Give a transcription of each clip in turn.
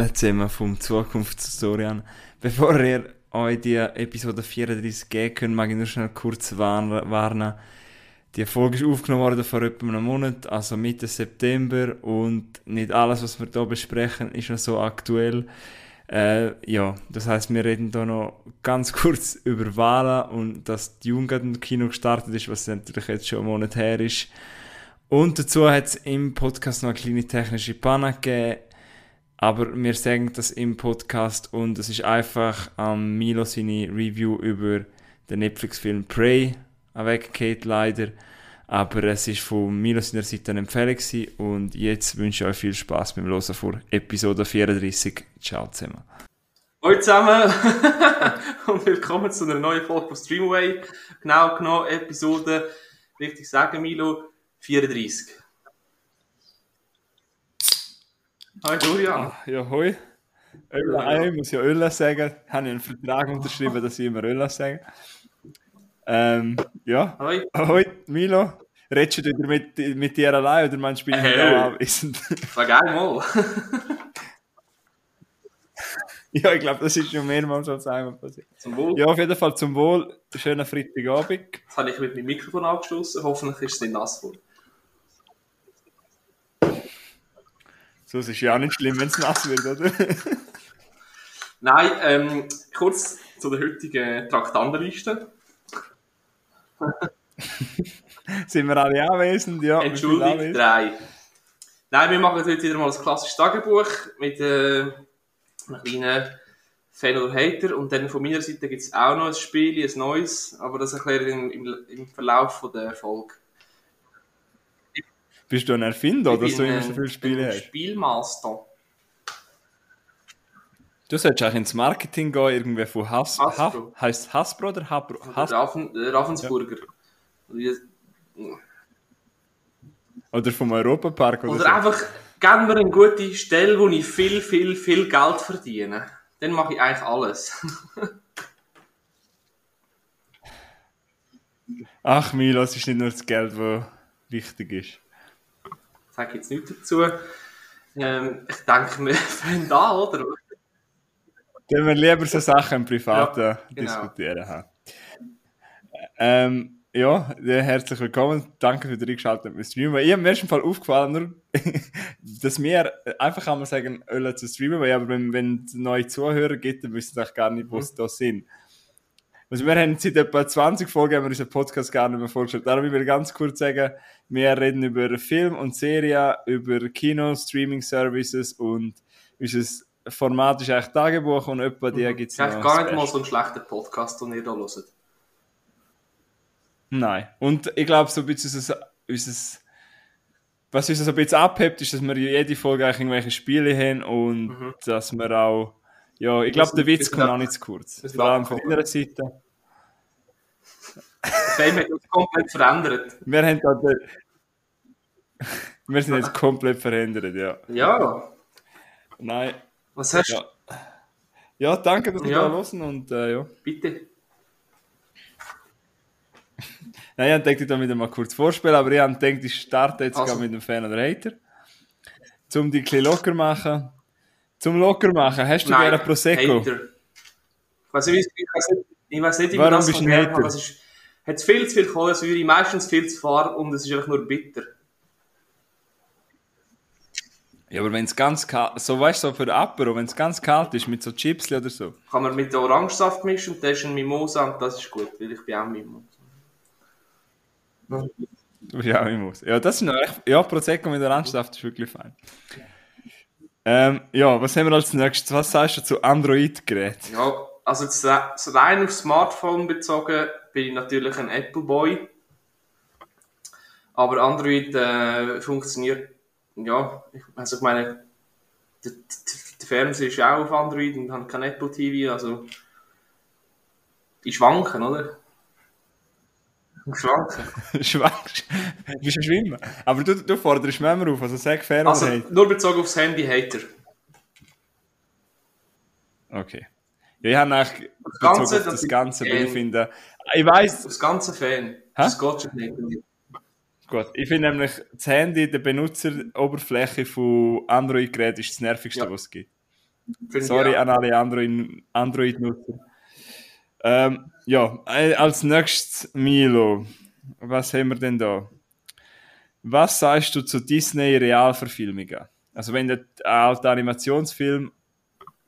Hallo zusammen vom Zukunftshistorian. Bevor ihr euch die Episode 34 geben könnt, mag ich nur schnell kurz warnen. Die Folge ist aufgenommen worden vor etwa einem Monat, also Mitte September, und nicht alles, was wir hier besprechen, ist noch so aktuell. Äh, ja, das heißt, wir reden hier noch ganz kurz über Wahlen und dass die Jugend im Kino gestartet ist, was natürlich jetzt schon einen Monat her ist. Und dazu hat es im Podcast noch eine kleine technische Panne gegeben aber wir sagen das im Podcast und es ist einfach am ähm, Milo seine Review über den Netflix-Film Prey weggeht leider. Aber es ist von Milo seiner Seite eine Empfehlung gewesen. und jetzt wünsche ich euch viel Spaß beim Hören vor Episode 34. Ciao zusammen. Hallo zusammen und willkommen zu einer neuen Folge von Streamway. Genau genommen Episode, richtig sagen Milo, 34. Hi Dorian. Ah, ja, hoi. Öl, ja, Ich muss ja Öl sagen. Ich habe einen Vertrag unterschrieben, dass ich immer Öl sage. Ähm, ja. Hoi. Hoi, Milo. Redest du wieder mit, mit dir allein oder meinst du, bin ich hey. auch anwesend? War geil mal. ja, ich glaube, das ist schon mehrmals als einmal passiert. Zum Wohl. Ja, auf jeden Fall zum Wohl. Schönen Freitagabend. Jetzt habe ich mit meinem Mikrofon angestoßen. Hoffentlich ist es nicht nass vor. So, es ist ja auch nicht schlimm, wenn es nass wird, oder? Nein, ähm, kurz zu der heutigen Traktandenliste. Sind wir alle anwesend? Ja. Entschuldigung, drei. Nein, wir machen heute wieder mal ein klassisches Tagebuch mit äh, einem kleinen Fan oder Hater. Und dann von meiner Seite gibt es auch noch ein Spiel, ein neues, aber das erkläre ich im, im, im Verlauf von der Folge. Bist du ein Erfinder, dass du immer so viele Spiele hast? Spielmaster. Du solltest eigentlich ins Marketing gehen, irgendwie von Has Hasbro. Ha heißt Hasbro oder Habro? Has Raffen Ravensburger. Ja. Oder vom Europapark oder, oder so. einfach, gib mir eine gute Stelle, wo ich viel, viel, viel Geld verdiene. Dann mache ich eigentlich alles. Ach Milo, es ist nicht nur das Geld, das wichtig ist sage jetzt nichts dazu. Ähm, ich denke, wir fangen an, oder? Dann wir lieber so Sachen im Privaten ja, genau. diskutieren. Ähm, ja, herzlich willkommen. Danke für die eingeschaltet mit Streamen. Ich habe mir ersten Fall aufgefallen, nur, dass wir einfach man sagen, Öl zu streamen, weil aber wenn, wenn es neue Zuhörer gibt, dann wissen sie gar nicht, wo sie mhm. da sind. Also wir haben seit etwa 20 Folgen haben wir unseren Podcast gar nicht mehr vorgestellt. Darum will ich ganz kurz sagen, wir reden über Film und Serien, über Kino, Streaming-Services und unser Format ist eigentlich Tagebuch und etwa die mhm. gibt es gar nicht mal so einen schlechten Podcast, den ihr da hört. Nein. Und ich glaube, so ein bisschen unser, unser was uns so ein bisschen abhebt, ist, dass wir jede Folge eigentlich irgendwelche Spiele haben und mhm. dass wir auch ja, ich glaube, der Witz kommt auch nicht zu kurz. Vor allem von deiner Seite. Fame hat uns komplett verändert. Wir haben da. Wir sind jetzt komplett verändert, ja. Ja. Nein. Was hast du? Ja. ja, danke, dass wir ja. da hören und äh, ja. Bitte. Nein, ich denke, ich wieder mal kurz vorspielen, aber ich gedacht, ich starte jetzt also. mit dem Fan oder Hater. Um die ein bisschen locker machen. Zum locker machen, hast du gerne Prosecco? Hater. Ich weiß nicht, ich weiß nicht, ich weiß nicht wie Warum bist du Hater? Es ist, hat viel zu viel Kohlensäure, meistens viel zu fahr und es ist einfach nur bitter. Ja, aber wenn es ganz kalt, so weißt du, so für Apero, wenn es ganz kalt ist, mit so Chips oder so. Kann man mit Orangensaft mischen und das ist ein Mimosa und das ist gut, weil ich bin auch Mimosa. Ja, Mimosa. Ja, das ist noch echt, ja, Prosecco mit Orangensaft ist wirklich fein. Ähm, ja, was haben wir als nächstes? Was sagst du zu Android-Geräten? Ja, also jetzt, rein aufs Smartphone bezogen bin ich natürlich ein Apple-Boy. Aber Android äh, funktioniert, ja, also ich meine, der, der, Fernseher ist auch auf Android und hat kein Apple TV, also die schwanken, oder? Schwanken. Schwankst. Du bist ein Schwimmer. Aber du, du forderst immer auf, also sag fair Also nur bezogen aufs Handy Hater. Okay. Ja, ich habe eigentlich das Ganze, das, das Ganze, weil ich finde, ich weiß. Das ganze Fan. Das geht schon nicht. Gut, ich finde nämlich, das Handy, die Benutzeroberfläche von Android-Geräten ist das nervigste, ja. was es gibt. Sorry an alle Android- Android-Nutzer. Ähm, ja, äh, als nächstes Milo. Was haben wir denn da? Was sagst du zu Disney-Realverfilmungen? Also wenn der ein alter Animationsfilm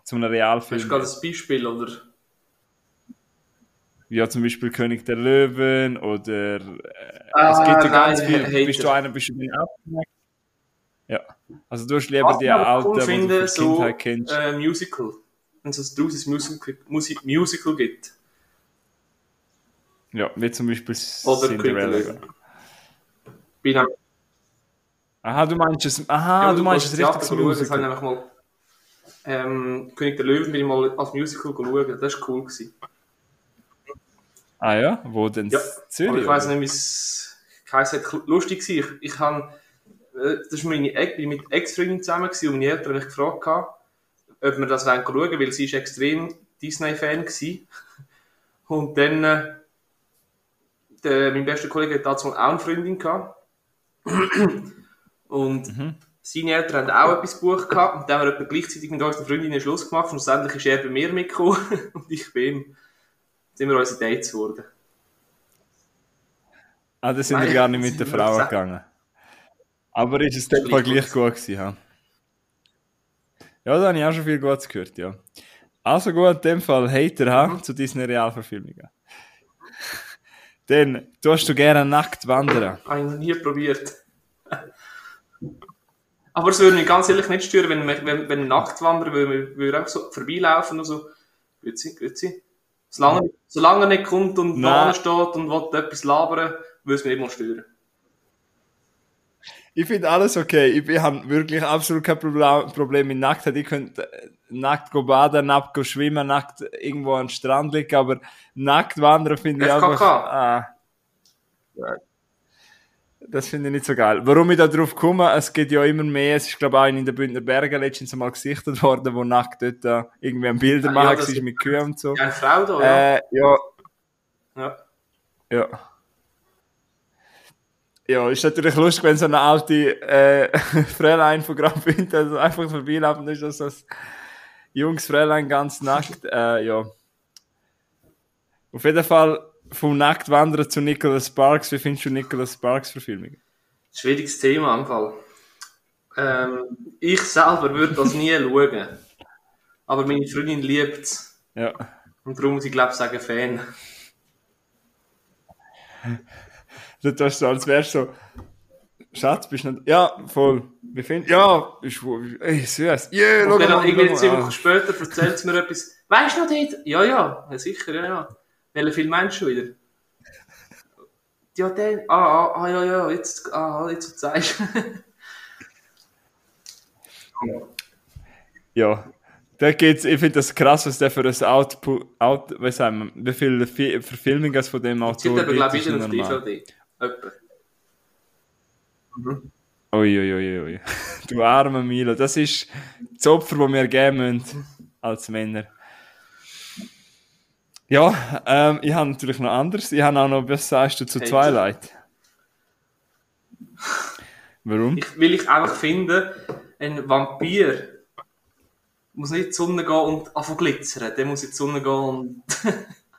zu einem Hast Realfilm du gerade ein Beispiel, oder? Ja, zum Beispiel König der Löwen oder äh, Ah, es gibt ja ganz nein, viel. Hater. Bist du einer, bist du mir abgeneigt? Ja. Also du hast lieber Was die alten, cool die du von so Kindheit kennst. äh, Musical. Wenn es ein Musical, Musical gibt. Ja, wie zum Beispiel Oder Cinderella. Bin am Aha, du meinst es, aha, Ja, du meinst es richtig zum das habe ich Musical. einfach mal. Ähm, König der Löwen bin ich mal als Musical schauen. Das war cool. Gewesen. Ah ja, wo denn? Ja, Zürich? Aber ich weiß nicht, wie es geheißen hat. Lustig war, ich, ich habe, äh, das ist meine Ex, bin mit Ex-Freundin zusammen gewesen, und meine Eltern haben mich gefragt, ob wir das schauen wollen, weil sie ist extrem Disney-Fan war. Und dann, äh, der, mein bester Kollege hat dazu auch eine Freundin gehabt. Und Mhm. seine Eltern haben auch etwas gebucht gehabt. Und dann haben wir etwa gleichzeitig mit unserer Freundin einen Schluss gemacht. Und schlussendlich ist er bei mir mitgekommen und ich bei ihm. Dann sind wir unsere Dates geworden. Ah, da sind Nein, wir gar nicht mit der Frau gegangen. Aber ist es dann gleich gleich gut gewesen, ja? Ja, da habe ich auch schon viel Gutes gehört, ja. Also gut, in dem Fall Hater haben Mhm. zu Disney Realverfilmungen. Dann, tust du gerne nackt wandern? Habe ich noch nie probiert. Aber es würde mich ganz ehrlich nicht stören, wenn, wir- wenn, wenn Nacktwanderer würde, würde einfach so vorbeilaufen und so. Grüezi, grüezi. Solange, solange er nicht kommt und da steht und will etwas labern, würde es mich nicht mal stören. Ich finde alles okay. Ich, ich habe wirklich absolut kein Problem, Problem mit Nacktheit. Ich könnte nackt go baden, nackt go schwimmen, nackt irgendwo am Strand liegen, aber nackt wandern finde ich einfach... Ah, ja. das finde ich nicht so geil. Warum ich da drauf komme, es geht ja immer mehr. Es ist, glaube ich, auch in den Bündner Bergen letztens mal gesichtet worden, wo nackt dort äh, irgendwie ein Bilder Ah, ja, machen das- war mit Kühen und so. Ja, eine Frau da, ja. Äh, ja, ja. ja. Ja, ist natürlich lustig, wenn so eine alte äh, Fräulein von Graubünden also einfach vorbeiläuft und ist das so ein junges Fräulein ganz nackt. Äh, ja. Auf jeden Fall vom Nacktwandern zu Nicholas Sparks. Wie findest du Nicholas Sparks Verfilmung? Schwieriges Thema am Fall. Ähm, ich selber würde das nie schauen. Aber meine Freundin liebt es. Ja. Und darum muss ich glaube ich sagen Fan. Du tust so, als wärst du so, Schatz, bist du nicht. Ja, voll. Wie findest Ja, ist wohl. Ey, süß. Yeah, Und dann irgendwie zwei. Wochen später erzählt sie mir etwas. Weißt du noch dort? Ja, ja, ja sicher, ja, ja. Welchen Film meinst du wieder? Ja, den. Ah, ah, ah ja, ja, jetzt, ah, jetzt zeigst. Ja, da geht's, ich finde das krass, was der für ein Output, Out, was sagen wir, wie viele Fi- Verfilmungen von dem Jetzt sind Autor aber, glaube ist ich, wieder auf. DVD. Etwa. Uiuiuiui. Ui, ui. Du armer Milo, das ist das Opfer, das wir geben müssen, als Männer. Ja, ähm, ich habe natürlich noch anderes. Ich habe auch noch, was sagst du zu Hater. Twilight? Warum? Ich, will ich einfach finden, ein Vampir muss nicht in die Sonne gehen und anfangen glitzern. Der muss in die Sonne gehen und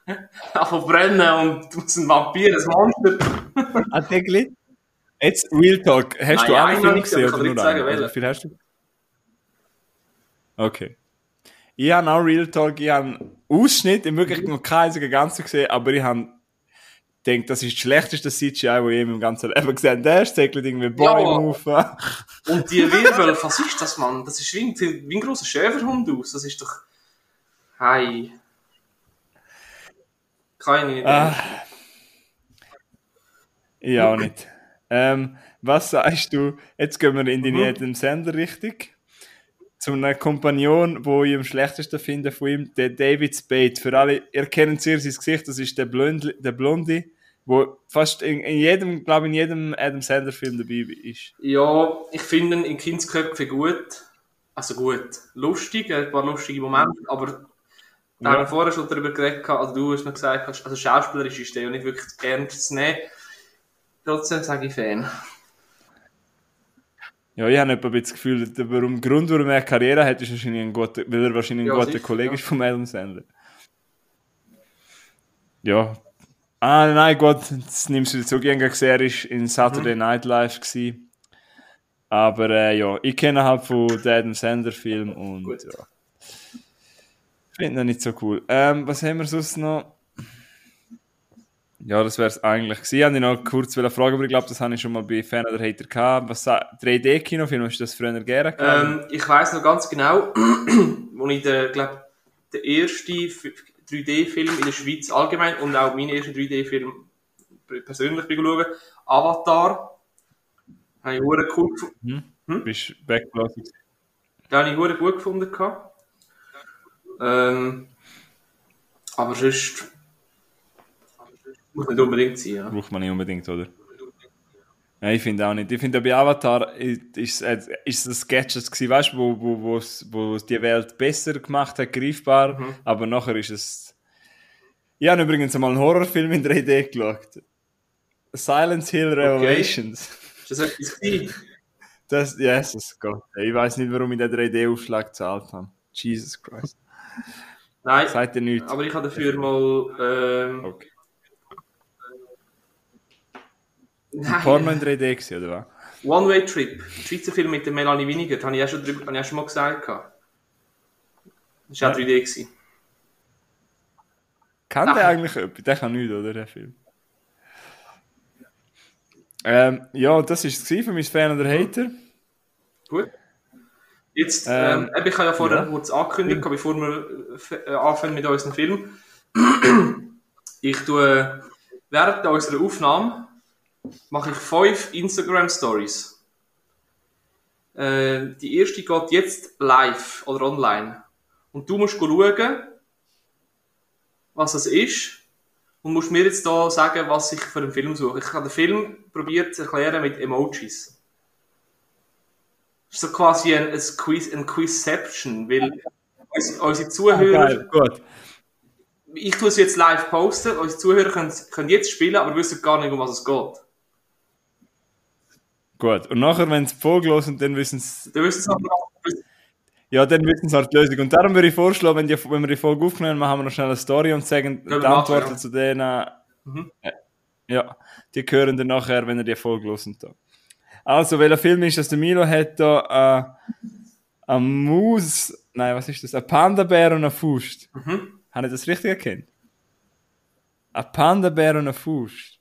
anfangen brennen und muss ein Vampir, ein Monster. Ah, Tegli? Jetzt Real Talk. Hast Nein, du alle Filme gesehen oder nur einen? Also, viel hast du? Okay. Ich habe auch Real Talk, ich habe einen Ausschnitt, ich habe wirklich noch keinen einzigen ganzen gesehen, aber ich habe gedacht, das ist das schlechteste CGI, das ich in meinem ganzen Leben gesehen habe. Der ist segelt irgendwie Bäume auf. Und die Wirbel, was ist das, Mann? Das ist wie ein, wie ein grosser Schäferhund aus. Das ist doch. Kann ich nicht. Ah. Ich auch nicht. Ähm, was sagst du? Jetzt gehen wir in die Mhm. jedem Sender richtig. Zu einem Kompagnon, wo ich am schlechtesten finde von ihm, der David Spade. Für alle, ihr kennt sehr sein Gesicht, das ist der Blondie, der Blondie wo fast in, in jedem, glaube in jedem Adam Sandler Film dabei ist. Ja, ich finde ihn in Kindsköpfen gut. Also gut. Lustig, er hat ein paar lustige Momente, aber da Ja. haben wir vorher schon darüber geredet, also du hast mir gesagt, hast, also schauspielerisch ist der ja nicht wirklich ernst zu nehmen. Trotzdem sage ich Fan. Ja, ich habe etwa ein bisschen das Gefühl, warum, Grund, warum er Karriere hat, ist wahrscheinlich ein guter, weil er wahrscheinlich ein Ja, guter Kollege ja. ist von Adam Sandler. Ja. Ah, nein, gut, das nimmst du jetzt so gerne gesehen, er ist in Saturday Night Live gewesen. Aber äh, ja, ich kenne halt von den Adam Sandler Film und Gut. ja. Finde ihn nicht so cool. Ähm, was haben wir sonst noch? Ja, das wäre es eigentlich gewesen. Ich wollte dich noch kurz fragen, aber ich glaube, das habe ich schon mal bei Fan oder Hater gehabt. Was sa- 3D-Kinofilm, hast du das früher gerne? Ähm, ich weiß noch ganz genau, wo ich den, glaub, den ersten F- 3D-Film in der Schweiz allgemein und auch meinen ersten 3D-Film persönlich schauen, Avatar, habe ich hure cool gefunden. Du bist weggelassen. Den habe ich hure gut gefunden. Ähm, aber sonst muss nicht unbedingt sein. Ja. Braucht man nicht unbedingt, oder? Ja, ich finde auch nicht. Ich finde, bei Avatar ist es ist es Sketches gewesen, weißt du, wo, wo, wo, es- wo die Welt besser gemacht hat, greifbar, Mhm. aber nachher ist es. Ich habe übrigens einmal einen Horrorfilm in 3D geschaut. Silence Hill Revelations. Ist das etwas gewesen? Das, Jesus Gott. Ich weiß nicht, warum ich den 3D-Aufschlag gezahlt habe. Jesus Christ. Nein, Seid ihr nichts? aber ich habe dafür mal. Ähm, Okay. Nein, Porno in 3D gewesen, oder was? One Way Trip, der Schweizer Film mit der Melanie Winiger, das habe ich auch schon, drüber, habe ich schon mal gesagt. gehabt. Das war auch 3D. Gewesen. Kann Ach. der eigentlich etwas? Der kann nichts, oder, der Film? Ähm, ja, das war es für mein Fan oder Hater. Gut. Jetzt, Ähm, ähm, ich habe ja vorher ja. kurz angekündigt, bevor wir äh, äh, anfangen mit unserem Film. Ich tue während unserer Aufnahme mache ich fünf Instagram Stories. Äh, die erste geht jetzt live oder online. Und du musst schauen, was es ist. Und musst mir jetzt da sagen, was ich für einen Film suche. Ich habe den Film probiert zu erklären mit Emojis. Das ist so quasi ein, ein Quiz, ein Quizception, weil unsere, Zuhörer, Geil, gut. ich tue es jetzt live posten, unsere Zuhörer können, können jetzt spielen, aber wissen gar nicht, um was es geht. Gut. Und nachher, wenn sie die Folge hören, dann wissen sie, Du wissen es aber noch. ja, dann wissen sie halt die Lösung. Und darum würde ich vorschlagen, wenn, die, wenn wir die Folge aufnehmen, machen wir noch schnell eine Story und sagen wir die Antworten ja. zu denen. Mhm. äh, Ja, die hören dann nachher, wenn ihr die Folge hören. Also, welcher Film ist das? Der Milo hat da äh, ein Maus, nein, was ist das? Ein Panda-Bär und eine Faust. Mhm. Habe ich das richtig erkannt? Ein Panda-Bär und eine Faust.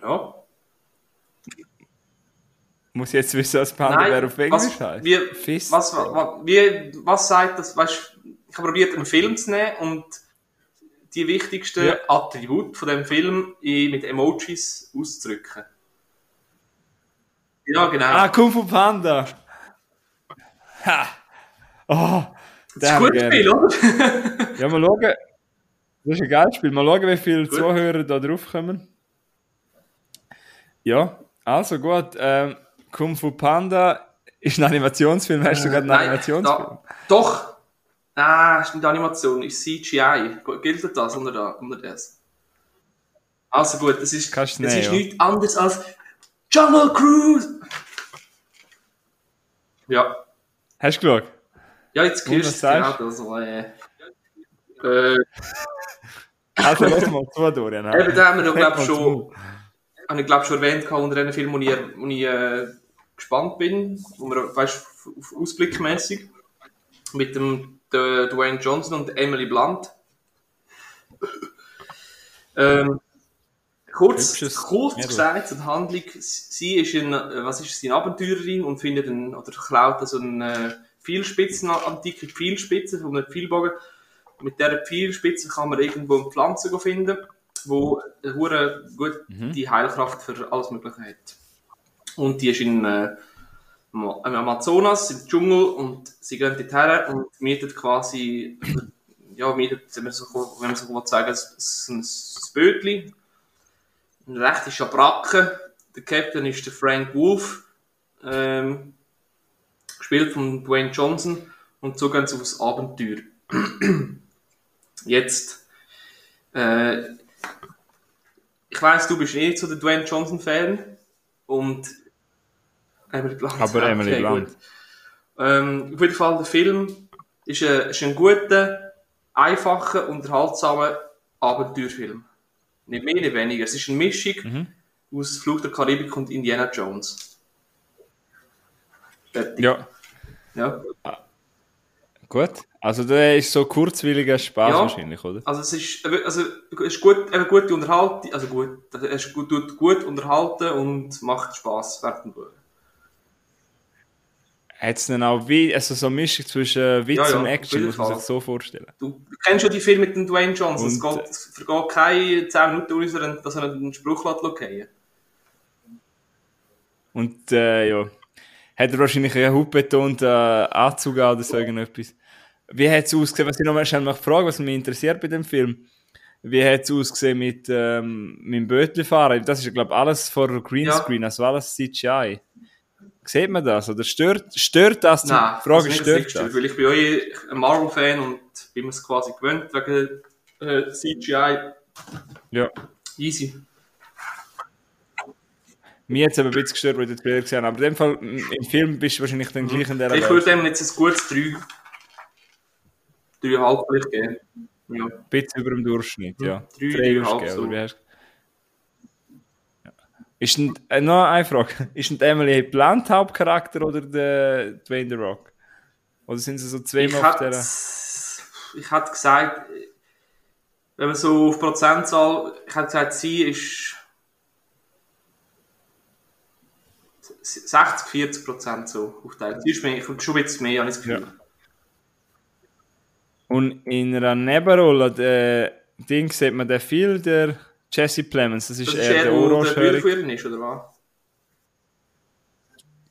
Ja. Muss jetzt wissen, was Panda-Bär auf Englisch was, heißt? wie, Fist. was, was, wie, was sagt das? Weißt, ich habe probiert, einen Film zu nehmen und die wichtigsten Ja. Attribute von dem Film mit Emojis auszudrücken. Ja, genau. Ah, Kung Fu Panda. Ha. Oh, das ist ein gutes. Spiel, oder? Ja, mal schauen. Das ist ein geiles Spiel. Mal schauen, wie viele Gut. Zuhörer da drauf kommen. Ja, also gut. Ähm, Kung Fu Panda ist ein Animationsfilm. Hast du gerade einen Nein, Animationsfilm? da, doch. Ah, ist nicht Animation, ist CGI. Gilt das unter, da, unter das? Also gut, das ist, Kannst das nehmen, ist ja. nichts anderes als Jungle Cruise. Ja, Hast du geschaut? ja jetzt was du es genau. sagst Also, äh, äh, Also, lass mal zu, Dorian. eben, da haben wir doch, glaube ich, schon, habe ich, glaub, schon erwähnt unter einem Film, wo ich, wo ich äh, gespannt bin, wo wir, weißt, auf Ausblickmäßig mit dem D- Dwayne Johnson und Emily Blunt. Ähm, kurz, Hübsches kurz Mädel. gesagt zur Handlung. Sie ist ein, äh, was ist sie, eine Abenteurerin und findet einen, oder klaut also eine äh, Pfeilspitzen, eine antike Pfeilspitze von einem Pfeilbogen. Mit dieser Pfeilspitze kann man irgendwo eine Pflanze finden, wo eine hure gut die Heilkraft für alles Mögliche hat. Und die ist in, äh, Amazonas, im Dschungel, und sie gehen dort her und mietet quasi, ja, mietet, wenn man so, wenn man so sagen, ein, ein, ein Bötli. Eine rechte Schabracke. Der Captain ist der Frank Wolf, ähm, gespielt von Dwayne Johnson, und so gehen sie aufs Abenteuer. Jetzt, äh, ich weiß, du bist eh nicht so der Dwayne Johnson Fan und Emily Blunt. Aber ja, Emily okay, Blunt. gut. Ähm, auf jeden Fall, der Film ist ein, ist ein guter, einfacher, unterhaltsamer Abenteuerfilm. Nicht mehr, nicht weniger. Es ist eine Mischung Mhm. aus Flug der Karibik und Indiana Jones. Fertig. Ja, Ja. gut. Also der ist so kurzwilliger Spaß Ja. wahrscheinlich, oder? Also es ist, also es ist gut, eben gute Unterhaltung, also gut, es ist gut, tut gut unterhalten und macht Spaß während dem. Hat es dann auch wie, also so eine Mischung zwischen Witz Ja, ja, und Action, muss man sich so vorstellen. Du, kennst schon die Filme mit dem Dwayne Johnson, es, geht, es vergeht keine 10 Minuten, ohne dass er einen- Spruch lässt. Und äh, ja, hat er wahrscheinlich einen hautbetonten äh, Anzug an oder so irgendetwas. Wie hat es ausgesehen, was ich noch mal schnell frage, was mich interessiert bei dem Film? Wie hat es ausgesehen mit, ähm, mit dem? Das ist ja, glaube ich, alles vor Greenscreen, also alles CGI. Sieht man das? Oder stört, stört das? Die Nein, Frage also stört das? Weil ich bin auch ein Marvel-Fan und bin mir es quasi gewöhnt wegen äh, CGI. Ja. Easy. Mir hat es aber ein bisschen gestört, wo ich den Trailer gesehen habe. Aber in dem Fall, im Film bist du wahrscheinlich dann gleich in der Ich würde ihm jetzt ein gutes 3, 3,5 vielleicht geben. Ja. Ein bisschen über dem Durchschnitt, ja. Drei, Drei dreieinhalb, würdest du geben, so. oder wie hast ja. Ist denn, äh, noch eine Frage. Ist denn Emily Blunt Hauptcharakter oder der Dwayne The Rock? Oder sind sie so Ich zweimal auf der... ich hätte gesagt, wenn man so auf Prozentzahl, ich hätte gesagt, sie ist 60, 40 Prozent so aufteilt. Sie ist mehr, schon ein bisschen mehr, habe ich das Gefühl. Ja. Und in einer Nebenrolle, der Ding, sieht man den viel, der Jesse Plemons. Das ist, Das ist der der. Bürgerführer ist, oder was?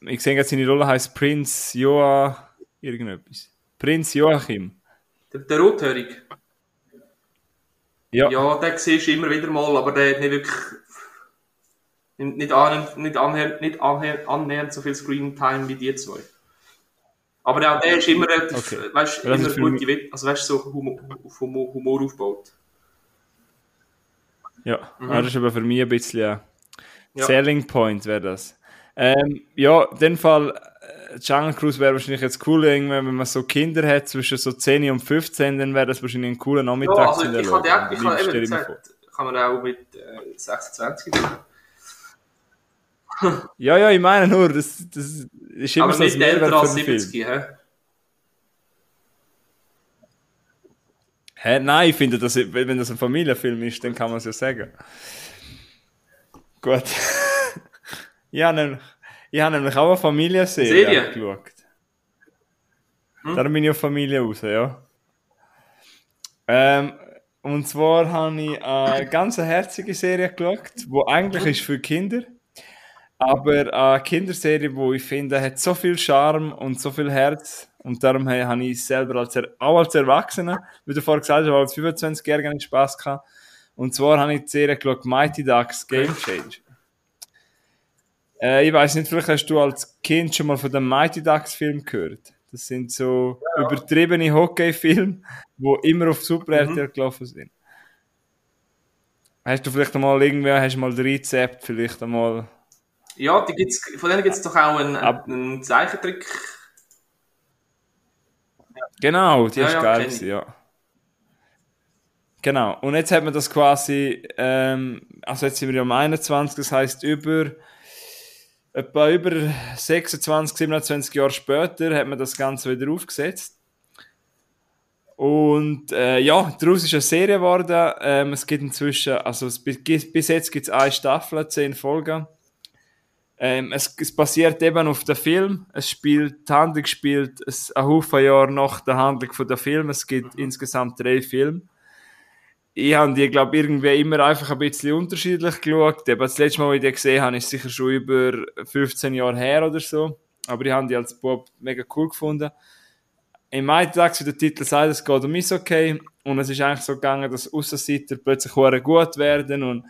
Ich sehe gerade, seine Rolle heißt Prinz Joa... irgendetwas. Prinz Joachim. Der, der Rothörig. Ja. Ja, den siehst du immer wieder mal, aber der hat nicht wirklich. Nicht, annähernd, nicht, annähernd, nicht annähernd, annähernd so viel Screen-Time wie die zwei. Aber auch der ist immer relativ, Okay. weißt, immer gute also weißt, so Humor, Humor, Humor aufgebaut. Ja, ah, das ist aber für mich ein bisschen ein Mhm. Ja. Selling Point wäre das. Ähm, ja, in dem Fall, äh, Jungle Cruise wäre wahrscheinlich jetzt cool, irgendwann, wenn man so Kinder hat, zwischen so 10 und 15, dann wäre das wahrscheinlich ein cooler Ja, Nachmittag also zu ich habe ich eben ich mir vor. gesagt, kann man auch mit äh, 26 machen. Ja, ja, ich meine nur, das, das ist immer Aber so nicht älter als für den Film. 70, hä? Hä? Nein, ich finde, dass, wenn das ein Familienfilm ist, dann kann man es ja sagen. Gut. ich habe nämlich, ich habe nämlich auch eine Familienserie Serie? geschaut. Hm? Darum bin ich auf Familie raus, ja. Ähm, und zwar habe ich eine ganz herzige Serie geschaut, die eigentlich ist für Kinder. Aber eine Kinderserie, wo ich finde, hat so viel Charme und so viel Herz. Und darum habe ich selber als, Er- auch als Erwachsener, wie du vorher gesagt hast, als 25-Jähriger nicht Spaß gehabt. Und zwar habe ich die Serie geschaut, Mighty Ducks Game Changer. Äh, ich weiß nicht, vielleicht hast du als Kind schon mal von dem Mighty Ducks Film gehört. Das sind so übertriebene Hockey-Filme, die immer auf Super RTL gelaufen sind. Hast du vielleicht einmal irgendwer, hast du mal das Rezept vielleicht einmal Ja, die gibt's, von denen gibt es doch auch einen, Ab- einen Zeichentrick. Genau, die Ja, ist ja, geil gewesen, ja. Genau, und jetzt hat man das quasi, ähm, also jetzt sind wir ja am 21, das heißt über, etwa über 26, 27 Jahre später hat man das Ganze wieder aufgesetzt. Und äh, ja, daraus ist eine Serie geworden. Ähm, es gibt inzwischen, also es, bis, bis jetzt gibt es eine Staffel, zehn Folgen. Ähm, es, es basiert eben auf dem Film. Es spielt, die Handlung spielt es ein Haufen Jahre nach der Handlung von der Film. Es gibt insgesamt drei Filme. Ich habe die, glaube irgendwie immer einfach ein bisschen unterschiedlich geschaut. Eben das letzte Mal, als ich die gesehen habe, ist sicher schon über 15 Jahre her oder so. Aber ich habe die als Bob mega cool gefunden. Im Maitag, wie der Titel sagt, es geht um Eishockey. Und es ist eigentlich so gegangen, dass Aussenseiter plötzlich gut werden und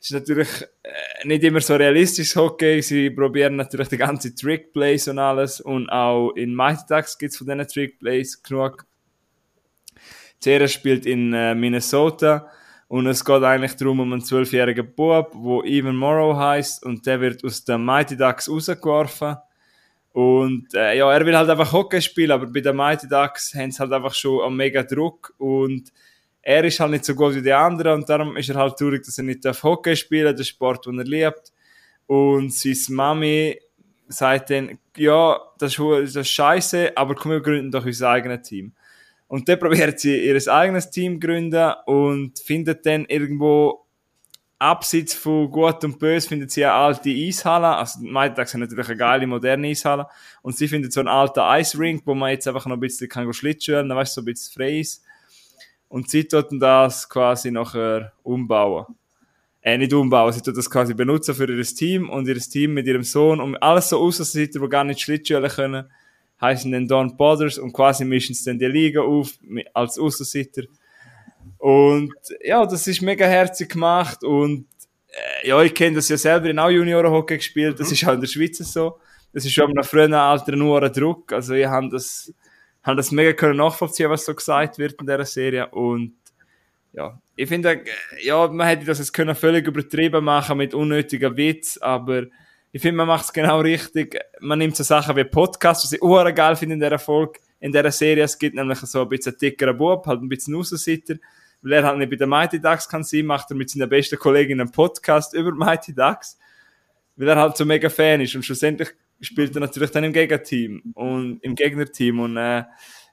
ist natürlich äh, nicht immer so realistisches Hockey. Sie probieren natürlich die ganze Trickplays und alles. Und auch in Mighty Ducks gibt es von diesen Trickplays genug. Serie spielt in äh, Minnesota. Und es geht eigentlich darum, um einen zwölfjährigen Bub, der Evan Morrow heißt und der wird aus den Mighty Ducks rausgeworfen. Und äh, ja, er will halt einfach Hockey spielen, aber bei den Mighty Ducks haben sie halt einfach schon einen mega Druck und er ist halt nicht so gut wie die anderen und darum ist er halt traurig, dass er nicht auf Hockey spielen darf, der Sport, den er liebt. Und seine Mami sagt dann, ja, das ist, das ist scheiße, aber komm, wir gründen doch unser eigenes Team. Und dann probiert sie ihr eigenes Team gründen und findet dann irgendwo abseits von Gut und Böse findet sie eine alte Eishalle. Also, Mittags haben natürlich eine geile, moderne Eishalle. Und sie findet so einen alten Eisrink, wo man jetzt einfach noch ein bisschen kann Schlittschuhen, dann weißt du, so ein bisschen frei ist. Und sie tut das quasi nachher umbauen. Äh, nicht umbauen, sie tut das quasi benutzen für ihr Team und ihr Team mit ihrem Sohn und alles so Außenseiter, die gar nicht Schlittschuhen können heißen dann Don Potters und quasi mischen sie dann die Liga auf als Außenseiter. Und ja, das ist mega herzig gemacht und äh, ja, ich kenne das ja selber, in auch Junioren-Hockey gespielt, das mhm. ist auch in der Schweiz so. Das ist schon nach früheren Alter nur ein Druck, also ich habe das, hab das mega können nachvollziehen, was so gesagt wird in dieser Serie und ja, ich finde, ja, man hätte das jetzt können völlig übertrieben machen mit unnötiger Witz, aber ich finde, man macht es genau richtig. Man nimmt so Sachen wie Podcasts, was ich auch geil finde in dieser Folge, in dieser Serie. Es gibt nämlich so ein bisschen dickeren Bub, halt ein bisschen Außenseiter. Weil er halt nicht bei der Mighty Ducks kann sein, macht er mit seiner besten Kollegin einen Podcast über Mighty Ducks. Weil er halt so mega Fan ist. Und schlussendlich spielt er natürlich dann im Gegenteam und im Gegnerteam. Und äh,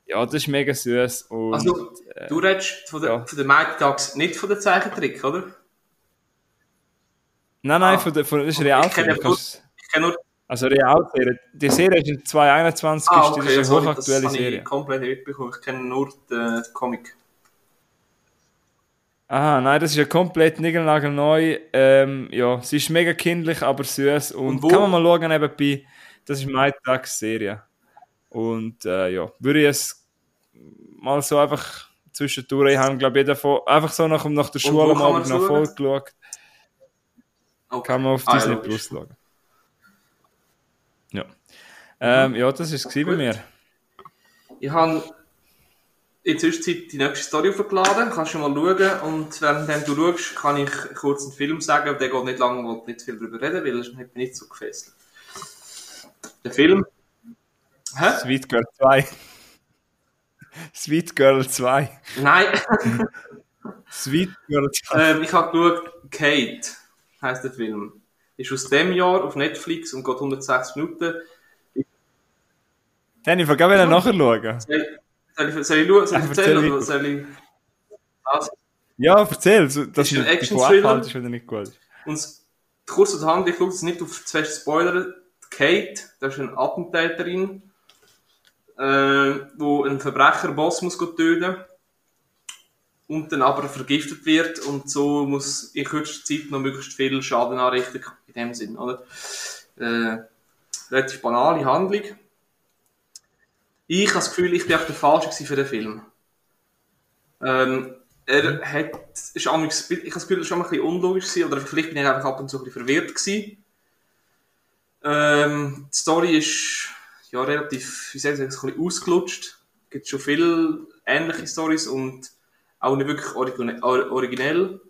ja, das ist mega süß. Und, also, äh, du redest von der, ja. von der Mighty Ducks, nicht von der Zeichentrick, oder? Nein, nein, ah. von der, von, das ist Realserie. Ich kenne nur... Also Realserie. Die Serie ist in 2021, ah, okay, das ist eine hochaktuelle das Serie. Ich komplett mitbekommen. Ich kenne nur den, den Comic. Aha, nein, das ist ja komplett neu. Ähm, ja, sie ist mega kindlich, aber süß. Und, und kann man mal schauen nebenbei. Das ist meine Tagsserie. Und äh, ja, würde ich es mal so einfach zwischendurch, ich habe glaube ich davon, einfach so nach, nach der Schule mal noch voll geschaut. Okay. Kann man auf ah, Disney Plus schauen. Ja. Ähm, ja, das war es bei mir. Ich habe in der Zwischenzeit die nächste Story aufgeladen. Kannst du mal schauen. Und während du schaust, kann ich kurz einen Film sagen. Der geht nicht lange, ich will nicht viel darüber reden, weil hat mich nicht so gefesselt. Der Film. Hä? Sweet Girl 2. Sweet Girl 2. Nein. Sweet Girl 2. Ähm, ich habe geschaut, Kate heißt der Film. Ist aus dem Jahr auf Netflix und geht 160 Minuten. Danny, ich wollte ja. nachher schauen. Soll, ich, soll ich, soll ich erzählen oder soll ich... Was? Ja, erzähl. Das ist ein Action-Thriller. ist nicht gut. Und kurz und Hand, ich schaue jetzt nicht auf zwei Spoiler. Kate, das ist eine Attentäterin, äh, wo ein Verbrecher-Boss muss töten und dann aber vergiftet wird und so muss in kürzester Zeit noch möglichst viel Schaden anrichten, in dem Sinn, oder? Äh, relativ banale Handlung. Ich habe das Gefühl, ich bin auch der Falsche für den Film. Ähm, er hat, ist amigs, ich habe das Gefühl, er war schon ein bisschen unlogisch oder vielleicht bin ich einfach ab und zu ein bisschen verwirrt. Ähm, die Story ist, ja, relativ, wie soll ich sagen, ein bisschen ausgelutscht. Es gibt schon viele ähnliche Stories und auch nicht wirklich originell.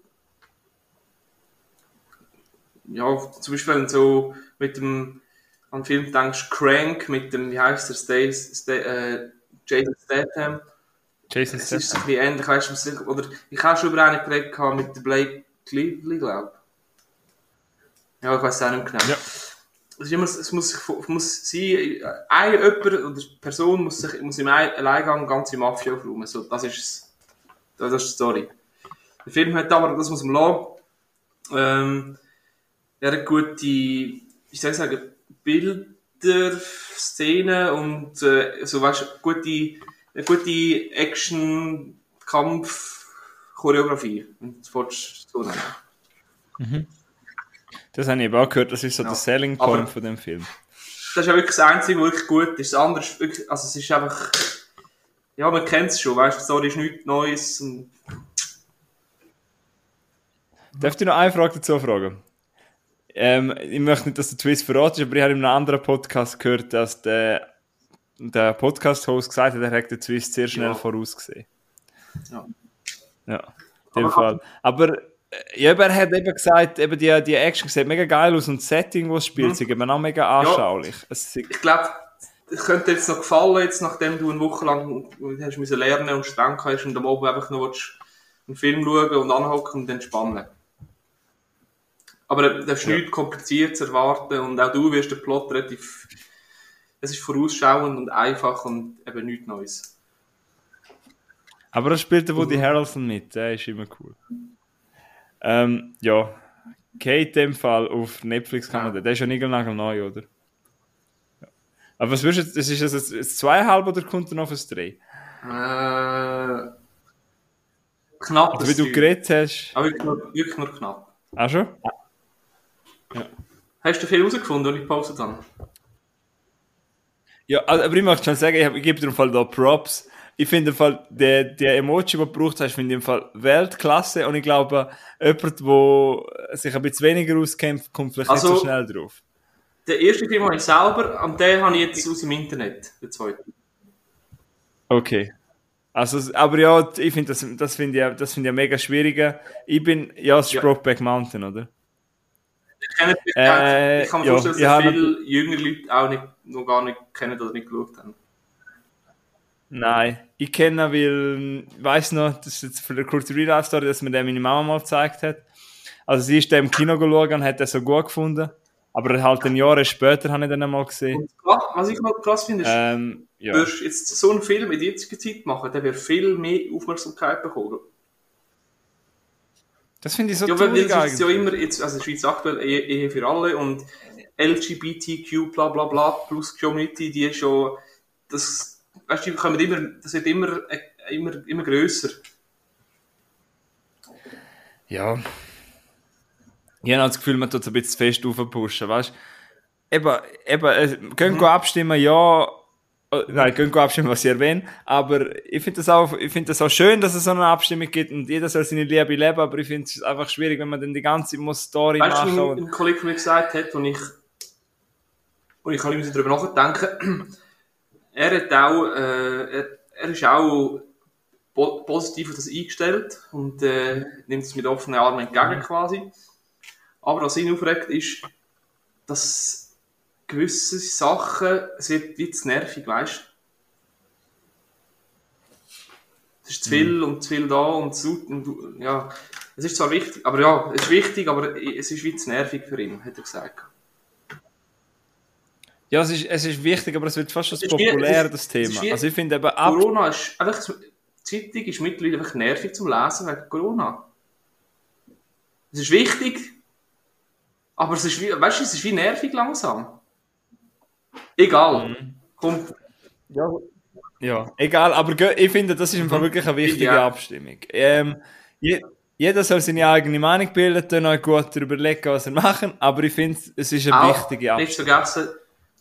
Ja, zum Beispiel so mit dem, an den Film denkst, Crank mit dem, wie heißt der, Stay, Stay, äh, Jason Statham. Jason Statham. Es ist ein bisschen ähnlich, weißt du, oder ich habe schon über einen geredet mit Blake Lively, glaube ich. Ja, ich weiß auch nicht genau. Ja. Es, es muss, es muss sein, ein jemand oder Person muss, sich, muss im Alleingang ganze Mafia aufräumen. So, das ist. Das ist die Story. Der Film hat aber, das muss man lassen, ähm, er hat gute, wie soll ich sagen, Bilder, Szenen und äh, so, weißt gute, eine gute Action, Kampf, Choreografie, wenn du es so nennen. Mhm. Das habe ich aber auch gehört, das ist so ja. der Selling Point aber von dem Film. Das ist ja wirklich das Einzige, was wirklich gut ist. Das andere ist wirklich, also es ist einfach, ja, man kennt es schon, weißt du, Story ist nichts Neues. Und... Darf ich noch eine Frage dazu fragen? Ähm, ich möchte nicht, dass du Twist verratest, aber ich habe in einem anderen Podcast gehört, dass der, der Podcast-Host gesagt hat, er hätte den Twist sehr schnell ja. vorausgesehen. Ja. Ja. dem Fall. Aber ja, aber er hat eben gesagt, eben die, die Action sieht mega geil aus und das Setting, das spielt, mhm. ist eben auch mega anschaulich. Ja, ich glaube, es könnte jetzt noch gefallen, jetzt, nachdem du eine Woche lang hast müssen lernen und streng hast und am Abend einfach nur einen Film schauen und anhocken und entspannen. Aber du darfst ja. nichts kompliziert zu erwarten und auch du wirst den Plot relativ, es ist vorausschauend und einfach und eben nichts Neues. Aber da spielt der Woody mhm. Harrelson mit, der ist immer cool. Ähm, ja, Kate in dem Fall auf Netflix kann man ja. der ist ja niegelnagel neu, oder? Ja. Aber was würdest du, ist das ein, ein zweieinhalb oder kommt er noch ein drei? Äh, knapp. Also, wie du geredet hast. Aber wirklich nur, wirklich nur knapp. Ach schon? Ja. Hast du viel herausgefunden, und ich gepostet habe? Ja, also, aber ich möchte schon sagen, ich, ich gebe dir im Fall da Props ich finde im Fall, der, der Emoji, den du gebraucht hast, finde ich im Fall Weltklasse und ich glaube, jemand, der sich ein bisschen weniger auskennt, kommt vielleicht also, nicht so schnell drauf. Der erste Film habe ich selber und den habe ich jetzt aus dem Internet, der zweite. Okay. Also, aber ja, ich finde das, das finde ich, das finde ich mega schwierig. Ich bin, ja, es ist ja. Brokeback Mountain, oder? Ich, kenne äh, ich kann mir ja, vorstellen, dass viele jüngere Leute auch nicht, noch gar nicht kennen oder nicht geschaut haben. Nein, ich kenne weil, ich weiss noch, das ist jetzt für eine kurze Real-Life-Story, dass mir der meine Mama mal gezeigt hat. Also sie ist da im Kino geschaut und hat das so gut gefunden. Aber halt ein Jahr später habe ich den einmal gesehen. Und was ich mal krass finde, ist, ähm, ja. würdest jetzt so einen Film in jetziger Zeit machen, der wird viel mehr Aufmerksamkeit bekommen. Das finde ich so ja, weil es ist ja immer, jetzt, also Schweiz aktuell Ehe, Ehe für alle und LGBTQ bla bla bla plus Community, die ist schon, das weißt du, kommen immer, das wird immer, immer, immer grösser. Ja. Ich habe das Gefühl, man tut es ein bisschen fest aufpushen, weißt du? Eben, eben, äh, mhm. abstimmen, ja, oh, nein, gehen abstimmen, was ich erwähne, aber ich finde das, auch, find das auch schön, dass es so eine Abstimmung gibt und jeder soll seine Liebe leben, aber ich finde es einfach schwierig, wenn man dann die ganze Story weißt, machen muss. Weißt du, ein Kollege von mir gesagt hat, und ich, und ich kann nicht darüber nachdenken, er hat auch, äh, er, er ist auch po positiv auf das eingestellt und äh, nimmt es mit offenen Armen entgegen quasi. Aber was ihn aufregt, ist, dass gewisse Sachen, es wird wie zu nervig, weißt? Es ist zu viel mhm. und zu viel da und zu, und, ja, es ist zwar wichtig, aber ja, es ist wichtig, aber es ist wie zu nervig für ihn, hat er gesagt. Ja, es ist, es ist wichtig, aber es wird fast schon populär, das Thema. also ich finde eben ab Corona ist einfach, die Zeitung ist mittlerweile einfach nervig zum Lesen wegen Corona. Es ist wichtig, aber es ist wie, weißt du, es ist wie nervig langsam. Egal. Mhm. Kommt. Ja. ja, egal, aber ich finde, das ist im Fall mhm. wirklich eine wichtige ja. Abstimmung. Ähm, je, jeder soll seine eigene Meinung bilden, dann euch gut darüber überlegen, was er machen, aber ich finde, es ist eine auch, wichtige Abstimmung. Nicht vergessen,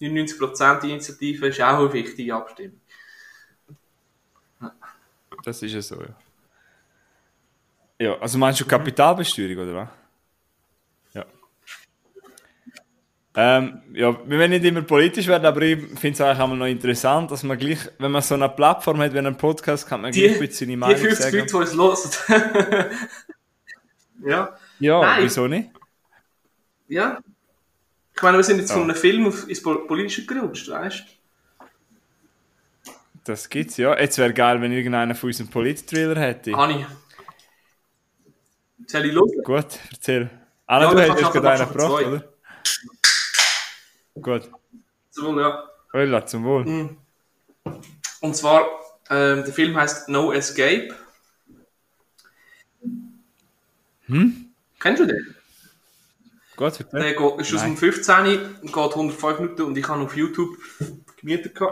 99% Initiative ist auch eine wichtige Abstimmung. Das ist ja so, ja. Ja, also meinst du Kapitalbesteuerung, oder was? Ja. Ähm, ja, wir werden nicht immer politisch werden, aber ich finde es eigentlich auch noch interessant, dass man gleich, wenn man so eine Plattform hat wie einen Podcast, kann man die, gleich bisschen seine Meinung die sagen. Die 50 Leute, die hören. ja. Ja, Nein. wieso nicht? Ja, ich meine, wir sind jetzt ja. von einem Film auf, ins Politische gerutscht, weißt du? Das gibt's, ja. Jetzt wäre geil, wenn irgendeiner von uns einen Polit-Thriller hätte. Hani. Soll ich los? Gut, erzähl. Anna, ja, du hättest gerade einen gebracht, oder? Gut. Zum Wohl, ja. Holla, zum Wohl. Mhm. Und zwar, ähm, der Film heißt No Escape. Hm? Kennst du den? Gut, Der geht, ist aus dem 15, geht 105 Minuten und ich habe auf YouTube gemietet.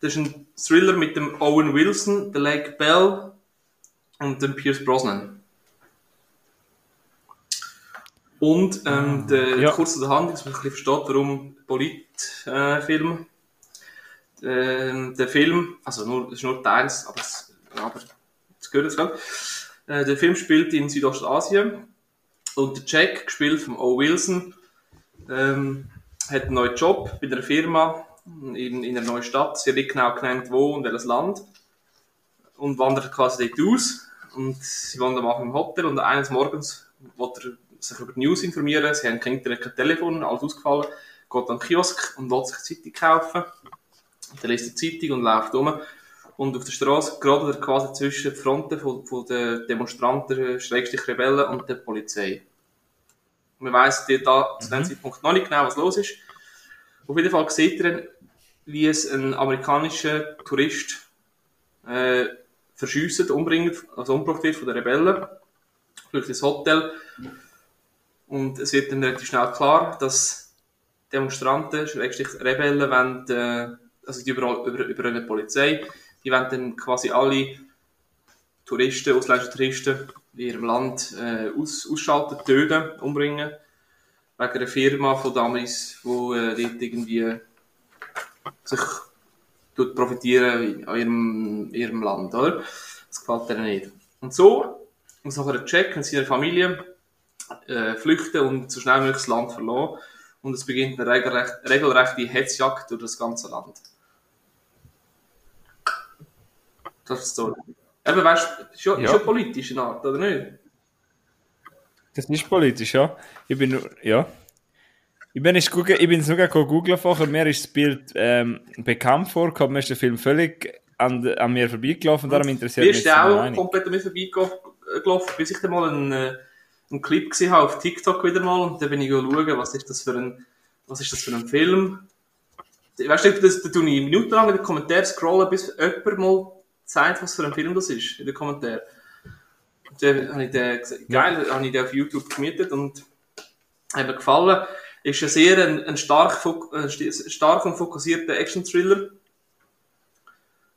Das ist ein Thriller mit dem Owen Wilson, der Lake Bell und dem Pierce Brosnan. Und ähm, ah, der, ja. kurz der Hand, dass man ein bisschen versteht, warum Politfilm. Äh, ähm, der Film, also nur, das ist nur Teils, aber, es, aber gehört jetzt gerade. Äh, der Film spielt in Südostasien und der Jack, gespielt von O. Wilson, ähm, hat einen neuen Job bei einer Firma in, in einer neuen Stadt. Sie hat nicht genau genannt, wo und welches Land. Und wandert quasi dort aus. und sie wohnen am Anfang im Hotel und eines Morgens wollte er sich über die News informieren. Sie haben kein Internet, kein Telefon, alles ausgefallen. Geht an den Kiosk und will sich die Zeitung kaufen. Und liest die Zeitung und läuft um. Und auf der Straße gerade er quasi zwischen den Fronten von, von den Demonstranten, Schrägstrich Rebellen und der Polizei. Man weiss da zu dem Zeitpunkt noch nicht genau, was los ist. Auf jeden Fall sieht er, wie es ein amerikanischer Tourist äh, verschiessen, umbringt, also umgebracht wird von den Rebellen. Flüchtet ins Hotel. Und es wird dann relativ schnell klar, dass Demonstranten, Schrägstrich Rebellen, wollen, äh, also die über, über, über eine Polizei, die wollen dann quasi alle Touristen, ausländische Touristen in ihrem Land äh, aus, ausschalten, töten, umbringen. Wegen einer Firma von damals, die äh, dort irgendwie sich tut profitieren an ihrem, ihrem Land, oder? Das gefällt ihnen nicht. Und so, muss Check mit seiner Familie äh, flüchten und so schnell wie möglich das Land verlassen. Und es beginnt eine regelrecht, regelrechte Hetzjagd durch das ganze Land. Das ist so. Eben, weißt du, ist ja, schon politisch in Art, oder nicht? Das ist politisch, ja. Ich bin nur, ja. Ich bin, nicht gucken, ich bin nur googeln vorher, mir ist das Bild ähm, bekannt vorgekommen, mir ist der Film völlig an, an mir vorbeigelaufen, darum interessiert Mir mich ist jetzt der auch Meinung. komplett an mir vorbeigelaufen, bis ich dann mal einen, äh, einen Clip gesehen habe auf TikTok wieder mal und dann bin ich schauen, was ist das für ein, was ist das für ein Film. Weißt du, da tue ich minutenlang in den Kommentaren scrollen, bis jemand mal sagt, was für ein Film das ist, in den Kommentaren. Und dann habe ich den gesagt, geil, habe ich den auf YouTube gemietet und hat mir gefallen. Ist ein sehr ein, ein stark, ein stark und fokussierter Action-Thriller,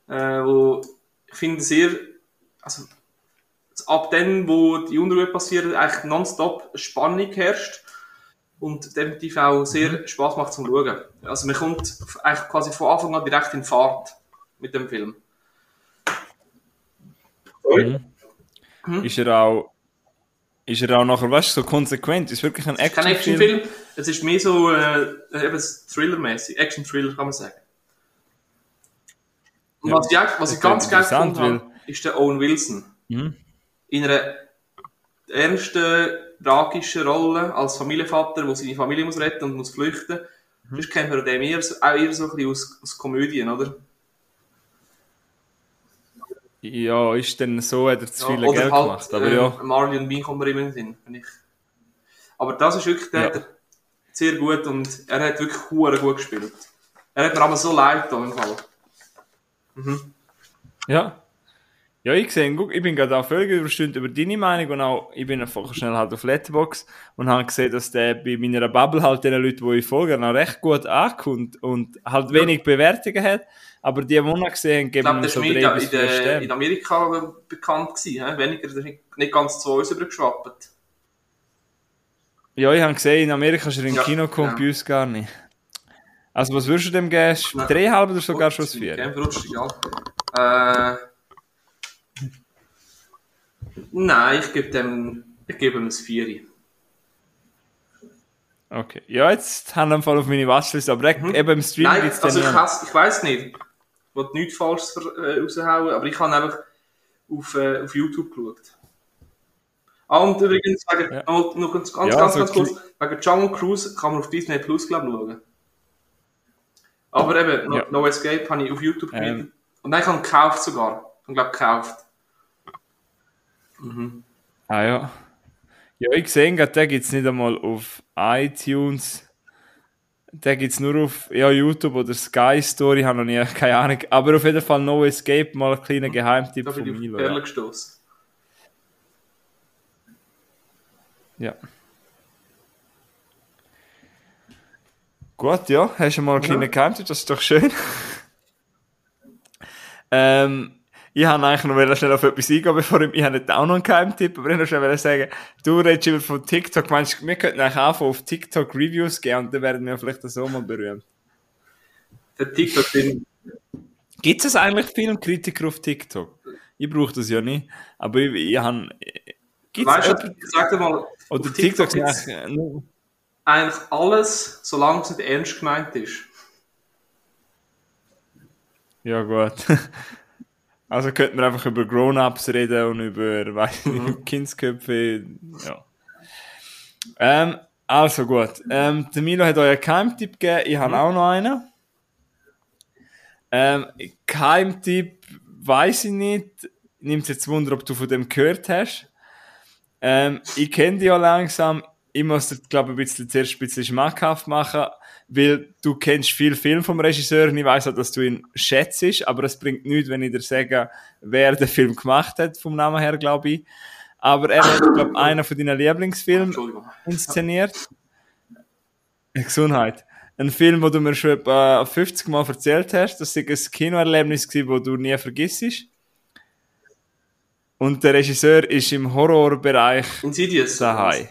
äh, wo ich finde sehr, also ab dem, wo die Unruhe passiert, eigentlich nonstop Spannung herrscht und definitiv auch sehr Spaß macht zum Schauen. Also man kommt eigentlich quasi von Anfang an direkt in Fahrt mit dem Film. Mhm. Ist er auch, ist er auch nachher, weißt du, so konsequent? Ist wirklich ein Kein Actionfilm? Actionfilm, es ist mehr so äh, eben Thriller-mäßig, Action-Thriller kann man sagen. Und Ja, was ich, was ich das ganz geil gefunden habe, ist der Owen Wilson. Mhm. in einer ernsten, tragischen Rolle als Familienvater, der seine Familie muss retten und muss flüchten. Mhm. Sonst kennt man den eher, auch eher so ein bisschen aus, aus Komödien, oder? Ja, ist dann so, hat er zu viel Ja, Geld halt, gemacht, aber äh, ja. Marlon Bean kommt mir immer in den Sinn. Ich... Aber das ist wirklich der, Ja. sehr gut und er hat wirklich hure gut gespielt. Er hat mir aber so leid da im Fall. Ja. Ja, ich sehe, guck, ich bin gerade auch völlig überstimmt über deine Meinung und auch, ich bin einfach schnell halt auf Letterbox und habe gesehen, dass der bei meiner Bubble halt den Leuten, die ich folge, noch recht gut ankommt und halt wenig Bewertungen hat, aber die, die noch gesehen haben, Ich geben glaube, der so drei in, bis in, vier der- in Sterne. Amerika bekannt gewesen. He? Weniger, der ist nicht, nicht ganz zu uns übergeschwappt. Ja, ich habe gesehen, in Amerika ist er im Ja, Kino gekommen, ja. bei uns gar nicht. Also was würdest du dem geben? Nein. Dreieinhalb oder sogar schon das das Vier? Gell, verrutscht, ja. Äh, nein, ich gebe dem, ich gebe ihm ein Vieri. Okay. Ja, jetzt haben wir Fall auf meine Watchlist, aber eben im Stream Mhm. Nein, gibt es also den ich, nicht. hasse, ich weiss nicht. Will nichts Falsches äh, raushauen, aber ich habe einfach auf, äh, auf YouTube geschaut. Ah, und übrigens, wegen, Ja. noch, noch ganz, ganz, Ja, ganz, ganz kurz, wegen Jungle Cruise kann man auf Disney Plus, glaube ich, schauen. Aber eben, no, Ja. no Escape habe ich auf YouTube Ähm. gemietet. Und dann habe ich gekauft sogar. Ich glaube, gekauft. Ah ja. Ja, ich sehe gerade, den gibt es nicht einmal auf iTunes. Den gibt es nur auf ja, YouTube oder Sky Story, habe noch nie, keine Ahnung. Aber auf jeden Fall No Escape, mal ein kleiner Geheimtipp Da von bin ich auf Milo. Perle Ja. gestoßen. ja. Gut, ja, hast du mal einen kleinen Geheimtipp, das ist doch schön. ähm, ich habe eigentlich noch schnell auf etwas eingehen, bevor ich, ich habe nicht auch noch einen Geheimtipp, aber ich wollte noch schnell sagen, du redest immer von TikTok, meinst du, wir könnten eigentlich anfangen auf TikTok Reviews gehen und dann werden wir vielleicht so mal berühmt. Der TikTok-Film. Gibt es eigentlich Filmkritiker auf TikTok? Ich brauche das ja nicht, aber ich, ich habe... Gibt es Weißt du, sag dir mal, Oder TikTok, TikTok gibt's nur... eigentlich alles, solange es nicht ernst gemeint ist. Ja, gut. Also könnten wir einfach über Grown-Ups reden und über, weiß nicht, mhm. Kindsköpfe, ja. Ähm, also gut. Ähm, der Milo hat euch einen Keimtipp gegeben, ich habe mhm. auch noch einen. Ähm, Keimtipp weiß ich nicht. Nimmt jetzt Wunder, ob du von dem gehört hast. Ähm, ich kenne dich ja langsam. Ich muss dir, glaube ich, ein bisschen, zuerst ein bisschen schmackhaft machen, weil du kennst viel Film vom Regisseur und ich weiß auch, dass du ihn schätzt, aber es bringt nichts, wenn ich dir sage, wer den Film gemacht hat, vom Namen her, glaube ich. Aber er hat, glaube ich, einen von deinen Lieblingsfilmen inszeniert. Gesundheit ein Film, wo du mir schon etwa 50 Mal erzählt hast. Das war ein Kinoerlebnis, das du nie vergisst. Und der Regisseur ist im Horrorbereich Insidious. daheim.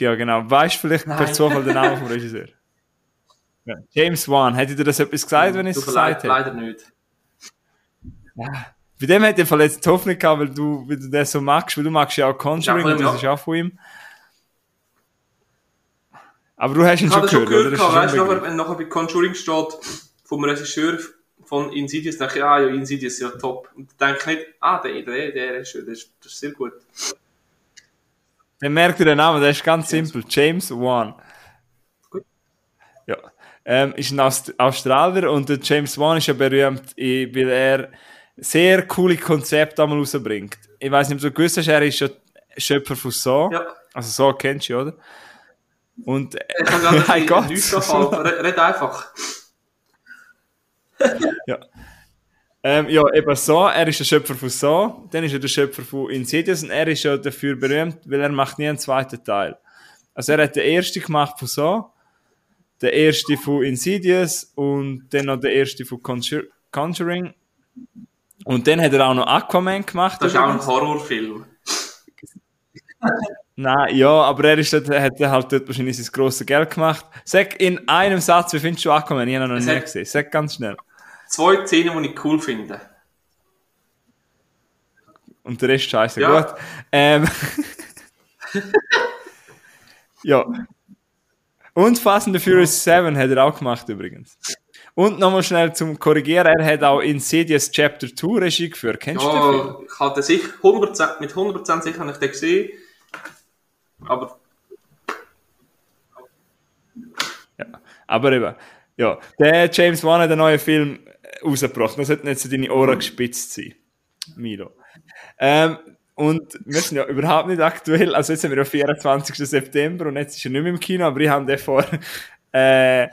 Ja, genau. Weißt du vielleicht Nein. per Zufall den Namen vom Regisseur? Ja. James Wan. Hätte dir das etwas gesagt, wenn ich es gesagt hätte? Leider nicht. Ja. Bei dem hätte ich jetzt Hoffnung gehabt, weil du, weil du den so magst, weil du magst ja auch Conjuring, ja, und das ist auch von ihm. Aber du hast ihn schon, schon gehört, oder? Weißt du, wenn nachher bei Conjuring steht, vom Regisseur von Insidious, denke ich, ah ja, Insidious ist ja top. Und dann denke ich nicht, ah, der, der, der ist, der ist, das ist sehr gut. Dann merkt ihr den Namen, der ist ganz simpel. James Wan. Gut. Ja. Ähm, ist ein Aust Australier und der James Wan ist ja berühmt, weil er sehr coole Konzepte einmal rausbringt. Ich weiß nicht, ob du gewusst hast, er ist ja Schöpfer von So. Ja. Also So kennst du, oder? Und, ich kann gar mein Gott, so. red einfach. ja. Ähm, ja, eben so, er ist der Schöpfer von So, dann ist er der Schöpfer von Insidious und er ist ja dafür berühmt, weil er macht nie einen zweiten Teil. Also er hat den ersten gemacht von So, den ersten von Insidious und dann noch den ersten von Conjur Conjuring. Und dann hat er auch noch Aquaman gemacht. Das ist auch ein Horrorfilm. Nein, ja, aber er ist dort, hat halt dort wahrscheinlich sein grosses Geld gemacht. Sag in einem Satz, wie findest du Aquaman? Ich habe noch nie gesehen. Sag ganz schnell. Zwei Szenen, die ich cool finde. Und der Rest scheiße. Ja. Gut. Ähm. ja. Und Fast and the Furious 7 hat er auch gemacht übrigens. Und nochmal schnell zum Korrigieren, er hat auch Insidious Chapter 2 Regie geführt. Kennst ja, du den Film? Ich hatte sich 100%, mit 100% sicher habe ich den gesehen. Aber. Ja, aber eben, ja, der James Wan hat einen neuen Film rausgebracht. Das nicht zu deine Ohren gespitzt sein, Milo. Ähm, und wir sind ja überhaupt nicht aktuell. Also jetzt sind wir am 24. September und jetzt ist er nicht mehr im Kino, aber ich habe den vor äh,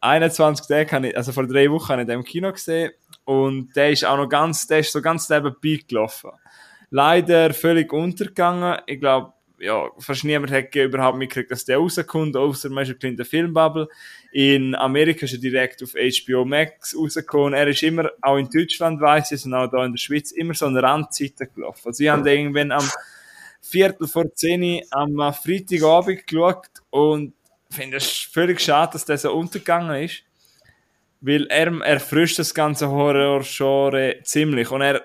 21 Tagen, also vor drei Wochen, in dem Kino gesehen. Und der ist auch noch ganz, der ist so ganz nebenbei gelaufen. Leider völlig untergegangen. Ich glaube, ja, fast niemand hat überhaupt mitgekriegt, dass der rauskommt, außer man ist in der Filmbubble. In Amerika ist er direkt auf HBO Max rausgekommen. Er ist immer, auch in Deutschland weiss ich, und auch da in der Schweiz, immer so eine Randzeiten gelaufen. Also ich habe irgendwann am Viertel vor zehn am Freitagabend geschaut und finde es völlig schade, dass der so untergegangen ist. Weil er erfrischt das ganze Horror-Genre ziemlich. Und er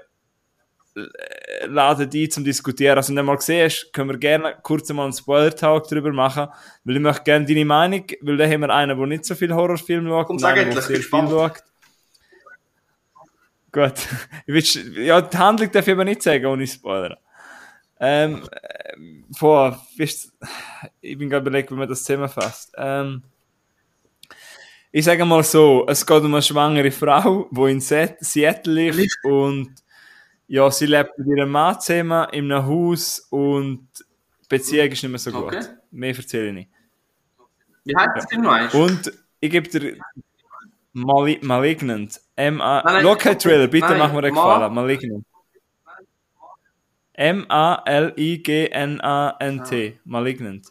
laden die zum Diskutieren. Also, wenn du mal gesehen hast, können wir gerne kurz mal einen Spoiler-Talk darüber machen, weil ich möchte gerne deine Meinung, weil da haben wir einen, der nicht so viel Horrorfilme schaut, und einen, der sehr viel schaut. Gut. ja, die Handlung darf ich aber nicht sagen, ohne Spoiler. Ähm, boah, bist, ich bin gerade überlegt, wie man das zusammenfasst. Ähm, ich sage mal so, es geht um eine schwangere Frau, die in Seattle lebt und ja, sie lebt mit ihrem Mann zusammen in einem Haus und die Beziehung ist nicht mehr so gut. Okay. Mehr erzähle ich nicht. Wie heißt das denn noch Und ich gebe dir Mali Malignant. Keinen Trailer, bitte nein, mach mir einen Gefallen. Malignant. M-A-L-I-G-N-A-N-T. Ah. Malignant.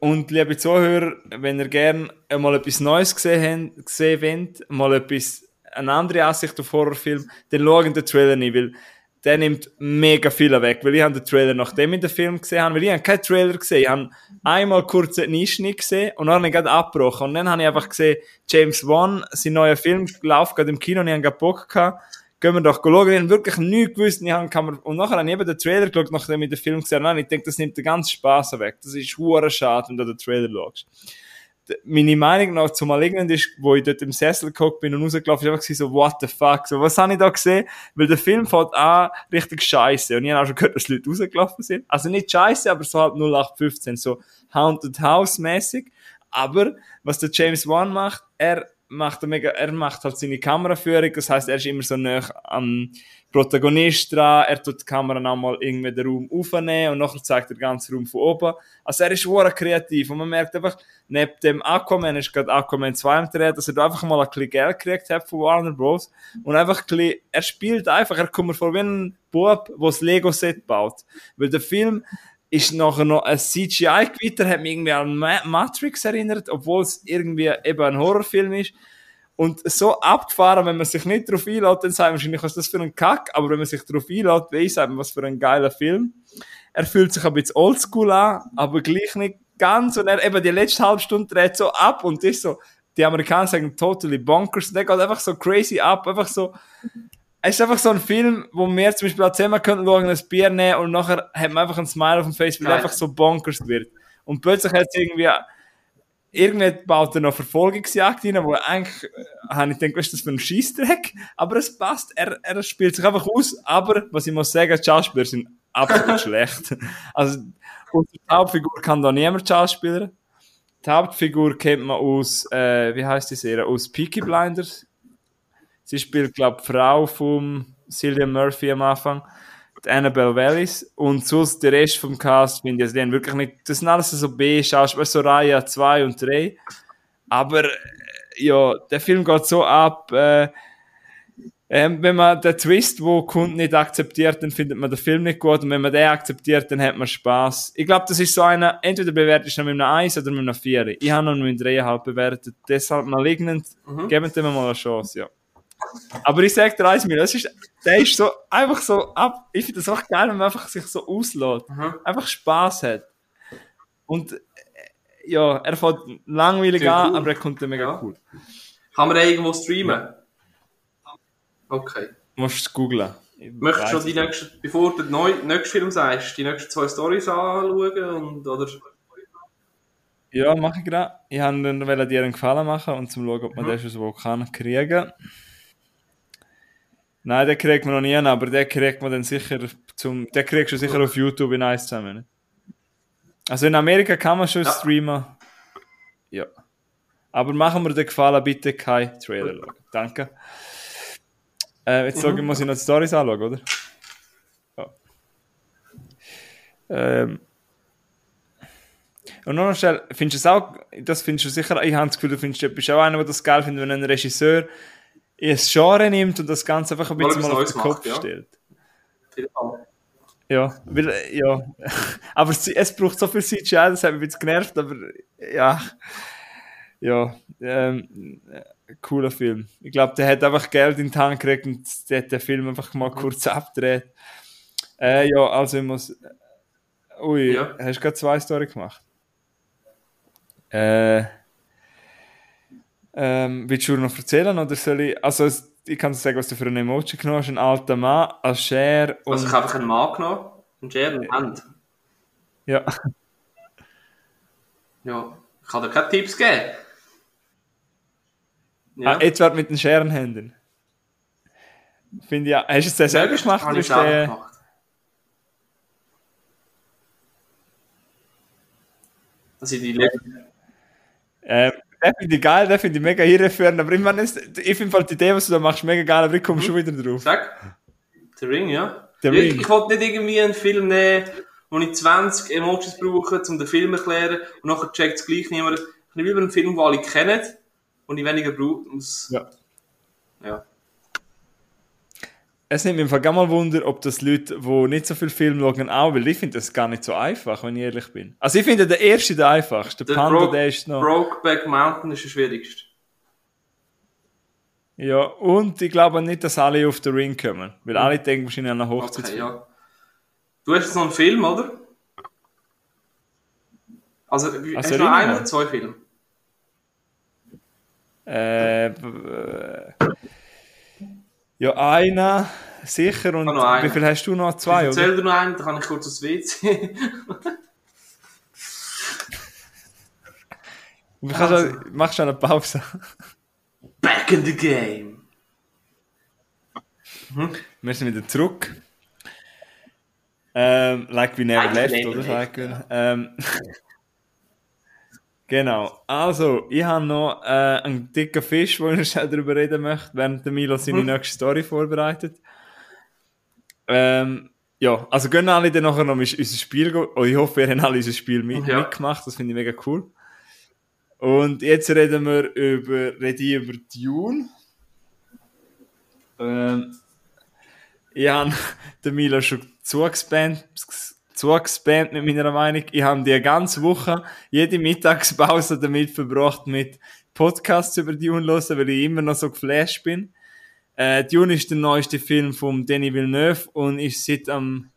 Und liebe Zuhörer, wenn ihr gerne mal etwas Neues gesehen, habt, gesehen wollt, mal etwas eine andere Ansicht auf Horrorfilm, dann schauen den Trailer nicht, weil der nimmt mega viel weg, weil ich habe den Trailer, nachdem ich den Film gesehen habe, weil ich habe keinen Trailer gesehen, ich habe einmal kurz einen Einschnitt gesehen und dann habe ich gerade abgebrochen. Und dann habe ich einfach gesehen, James Wan, sein neuer Film, läuft gerade im Kino und ich habe Bock gehabt, gehen wir doch schauen, ich habe wirklich nichts gewusst, ich habe, und nachher habe ich eben den Trailer geschaut, nachdem ich den Film gesehen habe, und ich denke, das nimmt den ganzen Spaß weg, das ist hure schade, wenn du den Trailer schaust. Meine Meinung nach zu Malignant ist, wo ich dort im Sessel geguckt bin und rausgelaufen bin, einfach so, what the fuck, so, was habe ich da gesehen? Weil der Film fängt an richtig scheiße und ich habe auch schon gehört, dass Leute rausgelaufen sind. Also nicht scheiße, aber so halt 0815, so Haunted House mäßig. Aber, was der James Wan macht, er macht, mega, er macht halt seine Kameraführung, das heißt, er ist immer so nah am Protagonist dran, er tut die Kamera nochmal irgendwie den Raum aufnehmen und nachher zeigt er den ganzen Raum von oben. Also er ist sehr kreativ und man merkt einfach, neben dem Aquaman ist gerade Aquaman 2 am Dreh, dass er da einfach mal ein bisschen Geld gekriegt hat von Warner Bros. Und einfach ein bisschen, er spielt einfach, er kommt mir vor wie ein Bub, der das Lego-Set baut. Weil der Film ist nachher noch ein CGI-Gewitter, hat mich irgendwie an Matrix erinnert, obwohl es irgendwie eben ein Horrorfilm ist. Und so abgefahren, wenn man sich nicht darauf einlädt, dann sagt man wahrscheinlich, was ist das für ein Kack, aber wenn man sich darauf einlädt, weiss man, was für ein geiler Film. Er fühlt sich ein bisschen oldschool an, aber gleich nicht ganz. Und er eben die letzte halbe Stunde dreht so ab und ist so, die Amerikaner sagen totally bonkers. Und der geht einfach so crazy ab, einfach so, es ist einfach so ein Film, wo wir zum Beispiel auch zusammen könnten schauen, ein Bier nehmen und nachher hat man einfach ein Smile auf dem Face, weil er einfach so bonkers wird. Und plötzlich hat es irgendwie, irgendwie baut er noch Verfolgungsjagd rein, wo eigentlich, äh, habe ich gedacht, was ist das für ein Scheissdreck? Aber es passt, er, er spielt sich einfach aus, aber, was ich muss sagen, die Schauspieler sind absolut schlecht. Also, und die Hauptfigur kann da niemand Schauspieler. Die Hauptfigur kennt man aus, äh, wie heißt die Serie? Aus Peaky Blinders Sie spielt, glaube ich, Frau von Cillian Murphy am Anfang, die Annabelle Wallis. Und sonst der Rest vom Cast finde ich, also die haben wirklich nicht, das sind alles so B-Schauspieler, so Reihe 2 und 3. Aber, äh, ja, der Film geht so ab, äh, ähm, wenn man den Twist, wo Kunden nicht akzeptiert, dann findet man den Film nicht gut. Und wenn man den akzeptiert, dann hat man Spaß. Ich glaube, das ist so einer, entweder bewertet ich noch mit einem 1 oder mit einem 4. Ich habe noch mit einem 3,5 bewertet. Deshalb malignant. Mhm. Geben dem mal eine Chance, ja. Aber ich sag dir eins, das ist, der ist so, einfach so ab, ich finde das auch geil, wenn man einfach sich so auslässt. Mhm. Einfach Spaß hat. Und, äh, ja, er fährt langweilig Sehr an, cool. aber er kommt dann mega ja. cool. Kann man den irgendwo streamen? Okay. Du musst es googlen. Möchtest du die nächste, bevor du den nächsten Film sagst, die nächsten zwei Storys anschauen und, oder? Ja, mache ich gerade. Ich wollte dir einen Gefallen machen und zum schauen, ob man mhm. das schon so kann kriegen. Nein, den kriegt man noch nie, aber den kriegt man dann sicher zum, den kriegst du sicher auf YouTube in eins zusammen. Also in Amerika kann man schon ja. streamen. Ja. Aber machen wir den Gefallen, bitte kein Trailer schauen. Danke. Äh, jetzt mhm. muss ich noch die Storys anschauen, oder? Ja. Ähm. Und noch schnell, findest du es auch, das findest du sicher, ich habe das Gefühl, du findest, du bist auch einer, der das geil findet, wenn ein Regisseur ein Genre nimmt und das Ganze einfach ein bisschen mal auf den Kopf macht, stellt. Ja, weil, ja. aber es, es, braucht so viel CGI, das hat mich ein bisschen genervt, aber ja. Ja, ähm, cooler Film. Ich glaube, der hat einfach Geld in die Hand gekriegt und der hat den Film einfach mal kurz abgedreht. Äh, ja, also ich muss. Ui, ja. hast du gerade zwei Storys gemacht? Äh. Ähm, willst du noch erzählen oder soll ich, also ich kann dir sagen, was du für ein Emoji genommen hast, ein alter Mann, ein Share und... Also ich habe einfach einen Mann genommen, einen Share und Hand. Ja. Ja, ich kann dir keine Tipps geben. Ja. Ah, Edward mit den Scherenhänden. Finde ich ja. Hast du es den selber gemacht? Habe ich selber gemacht. Das sind die letzten. Ähm, den finde ich geil, den finde ich mega irreführend, aber ich meine, ich finde halt die Idee, was du da machst, mega geil, aber ich komme mhm. schon wieder drauf. Sag. The Ring, ja. The Ring. Ich, ich wollte nicht irgendwie einen Film nehmen, wo ich 20 Emojis brauche, um den Film zu erklären, und nachher checkt es gleich niemand. Ich nehme lieber einen Film, den alle kennen, und ich weniger brauche. Ja. Ja es nimmt mir einfach gar mal Wunder, ob das Leute, die nicht so viel Film schauen, auch, weil ich finde das gar nicht so einfach, wenn ich ehrlich bin. Also ich finde der erste der einfachste. Der Panda, Bro der ist noch... Brokeback Mountain ist der schwierigste. Ja, und ich glaube nicht, dass alle auf den Ring kommen, weil mhm. alle denken wahrscheinlich an eine Hochzeit. Okay, ja. Du hast jetzt noch einen Film, oder? Also, also hast du noch einen oder zwei Filme? Äh... Ja, einer, sicher. Und wie viel hast du noch? Zwei, ich oder? dir noch einen, dann kann ich kurz aufs WC. Also. auch, machst du eine Pause. Back in the game. Mhm. Wir sind wieder zurück. Ähm, like we never like left, oder? Like, ja. ähm, genau. Also, ich habe noch äh, einen dicken Fisch, wo ich darüber reden möchte, während der Milo seine mhm. nächste Story vorbereitet. Ähm, ja, also gehen alle dann nachher noch unser Spiel. Oh, ich hoffe, wir haben alle unser Spiel mit, ja. mitgemacht. Das finde ich mega cool. Und jetzt reden wir über, rede ich über Dune. Ähm, ich habe den Milo schon zugespannt, zugespannt mit meiner Meinung. Ich habe die ganze Woche, jede Mittagspause damit verbracht, mit Podcasts über Dune hören, weil ich immer noch so geflasht bin. Äh, Dune ist der neueste Film von Denis Villeneuve und ist seit am,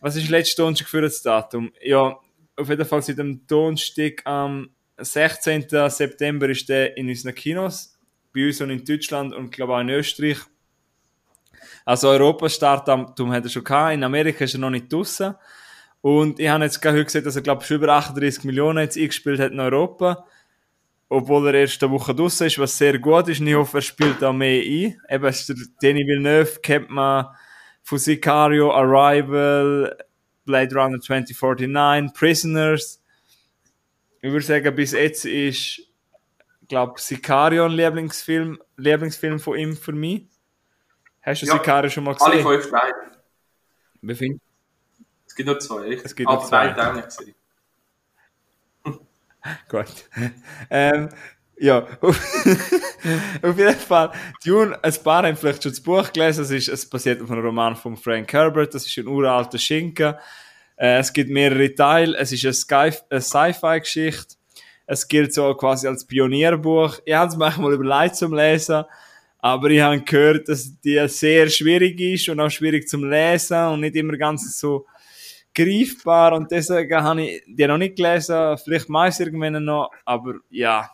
was ist letzte Donnerstag für das Datum? Ja, auf jeden Fall seit dem Donnerstag am 16. September ist der in unseren Kinos, bei uns und in Deutschland und glaube auch in Österreich. Also Europa-Startdatum hat er schon gehabt, in Amerika ist er noch nicht draussen. Und ich habe jetzt gerade heute gesehen, dass er glaube ich über 38 Millionen jetzt eingespielt hat in Europa. Obwohl er erst eine Woche draussen ist, was sehr gut ist. Und ich hoffe, er spielt auch mehr ein. Eben, ist der Denis Villeneuve kennt man von Sicario, Arrival, Blade Runner 2049, Prisoners ich würde sagen, bis jetzt ist, glaube Sicario ein Lieblingsfilm, Lieblingsfilm von ihm für mich. Hast du ja, Sicario schon mal gesehen? Alle fünf Teile. Wie findest Es gibt nur zwei, richtig? Es gibt nur zwei. Teile nicht gesehen. Gut. ähm, ja, auf jeden Fall, Dune, ein paar haben vielleicht schon das Buch gelesen, es, ist, es basiert auf einem Roman von Frank Herbert, das ist ein uralter Schinken, äh, es gibt mehrere Teile. Es ist eine, Sci-Fi-Geschichte. Es gilt so quasi als Pionierbuch. Ich habe es manchmal überlegt zum Lesen, aber ich habe gehört, dass die sehr schwierig ist und auch schwierig zum Lesen und nicht immer ganz so greifbar und deswegen habe ich die noch nicht gelesen. Vielleicht meist irgendwann noch, aber ja.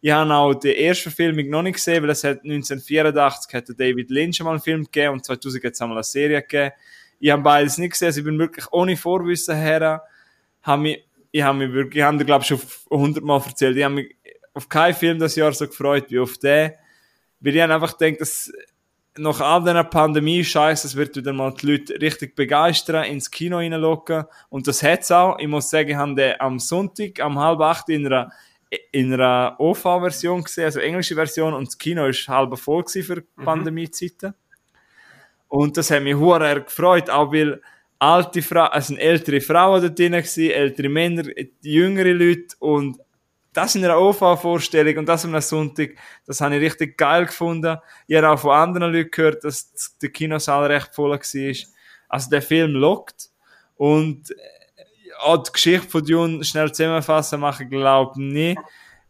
Ich habe auch die erste Verfilmung noch nicht gesehen, weil es hat 1984 hat David Lynch mal einen Film gegeben und 2000 hat es einmal eine Serie gegeben. Ich habe beides nicht gesehen, also ich bin wirklich ohne Vorwissen her, ich habe mich wirklich, ich habe dir, glaube ich, schon hundertmal erzählt, ich habe mich auf keinen Film das Jahr so gefreut wie auf den, weil ich einfach denke, dass nach all dieser Pandemie scheiße, es wird wieder mal die Leute richtig begeistern, ins Kino reinlocken. Und das hat's auch. Ich muss sagen, ich habe den am Sonntag, am halb acht in einer, in einer OV-Version gesehen, also englische Version, und das Kino war halb voll für mhm. Pandemiezeiten. Und das hat mich hure gefreut, auch weil alte Frauen, es sind ältere Frauen da drin gewesen, ältere Männer, jüngere Leute und das in einer OV-Vorstellung und das am Sonntag, das habe ich richtig geil gefunden. Ich habe auch von anderen Leuten gehört, dass der Kinosaal recht voll war. Also der Film lockt und äh, auch die Geschichte von Dune schnell zusammenfassen mache ich glaube nicht,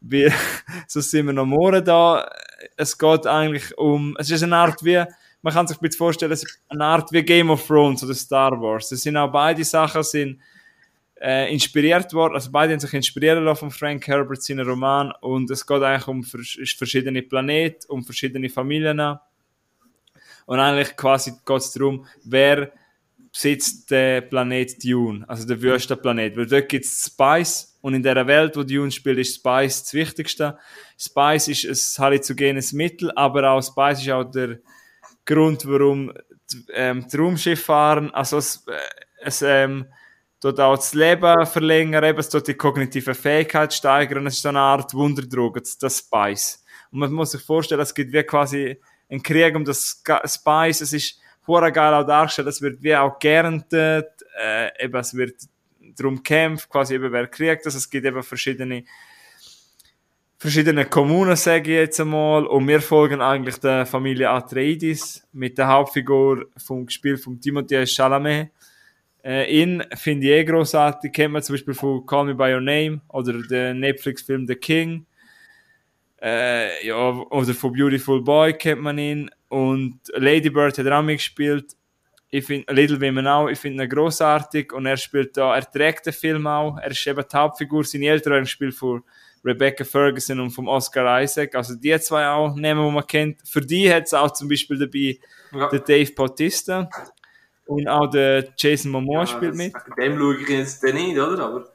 weil so sind wir noch morgen da. Es geht eigentlich um, es ist eine Art wie man kann sich ein bisschen vorstellen, es ist eine Art wie Game of Thrones oder Star Wars. Es sind auch beide Sachen sind, äh, inspiriert worden, also beide haben sich inspirieren lassen von Frank Herbert, seinen Roman, und es geht eigentlich um verschiedene Planeten, um verschiedene Familien. Und eigentlich quasi geht es darum, wer besitzt den Planet Dune, also der Wüstenplanet. Weil dort gibt es Spice und in der Welt, wo Dune spielt, ist Spice das Wichtigste. Spice ist ein halluzigenes Mittel, aber auch Spice ist auch der Grund, warum ähm, die Raumschiff fahren. Also es, äh, es ähm, tut auch das Leben verlängern, eben, es tut die kognitive Fähigkeit steigern. Es ist so eine Art Wunderdroge, das Spice. Und man muss sich vorstellen, es gibt wie quasi einen Krieg um das Spice. Es ist hure geil auch dargestellt. Es wird wie auch geerntet. Äh, eben, es wird darum kämpft, quasi eben wer kriegt das. Es gibt eben verschiedene verschiedenen Kommunen, sage ich jetzt einmal. Und wir folgen eigentlich der Familie Atreides mit der Hauptfigur vom Spiel von Timothée Chalamet. Äh, ihn finde ich eh großartig. Kennt man zum Beispiel von Call Me By Your Name oder den Netflix-Film The King. Äh, ja, oder von Beautiful Boy kennt man ihn. Und Lady Bird hat er auch mitgespielt. Ich finde Little Women auch, ich finde ihn großartig und er spielt da, er trägt den Film auch. Er ist eben die Hauptfigur, seine Eltern haben gespielt von Rebecca Ferguson und vom Oscar Isaac. Also die zwei auch nehmen, die man kennt. Für die hat es auch zum Beispiel dabei ja. der Dave Bautista und auch der Jason Momoa ja, spielt mit. Dem schaue ich jetzt nicht, oder? Aber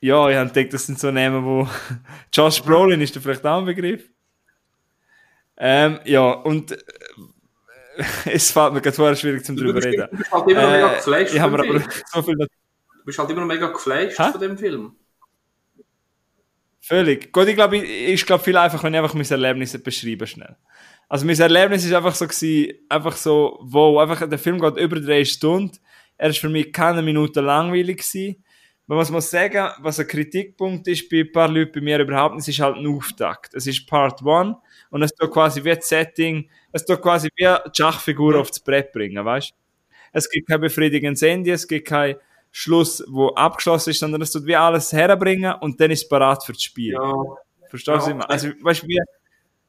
Ja, ich habe gedacht, das sind so Namen, wo Josh Brolin ist da vielleicht auch ein Begriff. Ähm, ja, und äh, es fällt mir gerade vorher schwierig zum drüber reden. du bist halt immer noch mega Äh, geflasht ich habe aber Film. so viel Du bist halt immer noch mega geflasht Hä? von dem Film. Völlig. Gut, ich glaube, ich, ich glaube viel einfach, wenn ich einfach mein Erlebnis beschreiben schnell. Also mein Erlebnis ist einfach so gewesen, einfach so, wow, einfach, der Film geht über drei Stunden. Er ist für mich keine Minute langweilig gewesen. Man muss mal sagen, was ein Kritikpunkt ist bei ein paar Leuten, bei mir überhaupt nicht, es ist halt ein Auftakt. Es ist Part 1 und es tut quasi wie ein Setting, es tut quasi wie eine Schachfigur aufs Brett bringen, weißt? Es gibt kein befriedigendes Ende, es gibt kein Schluss, wo abgeschlossen ist, sondern es tut wie alles herbringen und dann ist es parat für das Spiel. Ja. Verstehst du, Ja. Also, weißt du, wie,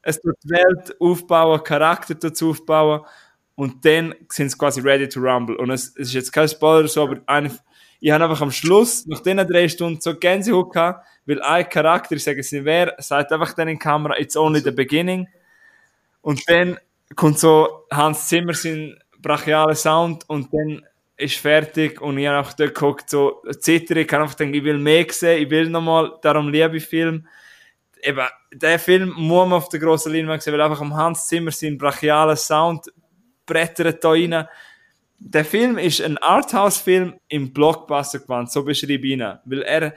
es tut Welt aufbauen, Charakter dazu aufbauen und dann sind sie quasi ready to rumble. Und es, es ist jetzt kein Spoiler, so, aber eine, ich habe einfach am Schluss, nach diesen drei Stunden, so Gänsehaut gehabt, weil ein Charakter, ich sage es nicht wer, sagt einfach dann in die Kamera, it's only the beginning. Und dann kommt so Hans Zimmer sein brachialer Sound und dann ist fertig und ich habe einfach dort geguckt, so zittern, ich kann einfach denken, ich will mehr sehen, ich will nochmal, darum liebe ich Film. Eben, der Film muss man auf der grossen Leinwand sehen, weil einfach am Hans Zimmer sein brachialer Sound brettert da rein. Der Film ist ein Arthouse-Film im Blockbuster gewand, so beschreibe ich ihn. Weil er,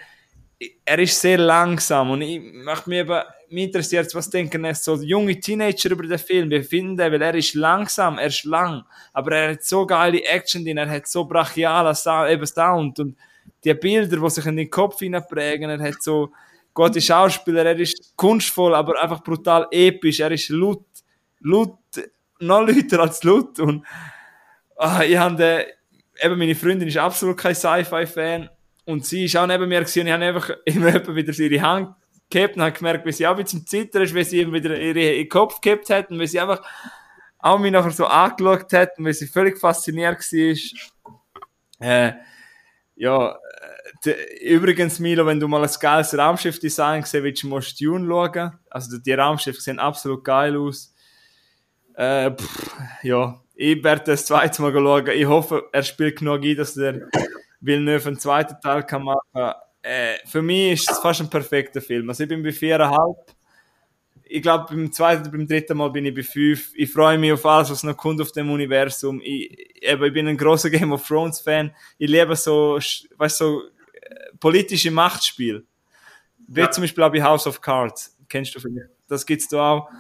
er ist sehr langsam und ich mich eben, mich interessiert, was denken jetzt so junge Teenager über den Film, wie finden den, weil er ist langsam, er ist lang, aber er hat so geile Action drin, er hat so brachialen Sound, eben Sound und die Bilder, die sich in den Kopf hineinprägen, er hat so gute Schauspieler, er ist kunstvoll, aber einfach brutal episch, er ist laut, laut, noch lauter als laut. Und ah, ich habe eben meine Freundin ist absolut kein Sci-Fi-Fan. Und sie ist auch neben mir gewesen und ich habe einfach immer wieder ihre Hand gehabt und habe gemerkt, wie sie auch ein bisschen zittern ist, wie sie wieder ihre, ihren Kopf gehabt hat und wie sie einfach auch mich nachher so angeschaut hat und wie sie völlig fasziniert war. Äh, ja, übrigens, Milo, wenn du mal ein geiles Raumschiff-Design gesehen willst, musst du Dune schauen. Also die Raumschiffe sehen absolut geil aus. Äh, pff, ja, ich werde das zweite Mal schauen. Ich hoffe, er spielt genug ein, dass der Villeneuve einen zweiten Teil kann machen äh, Für mich ist es fast ein perfekter Film. Also ich bin bei viereinhalb. Ich glaube, beim zweiten, beim dritten Mal bin ich bei fünf. Ich freue mich auf alles, was noch kommt auf dem Universum. Ich, eben, ich bin ein großer Game of Thrones Fan. Ich liebe so, weißt so, politische Machtspiel. Wie Ja. zum Beispiel auch bei House of Cards. Kennst du vielleicht? Das gibt's da auch.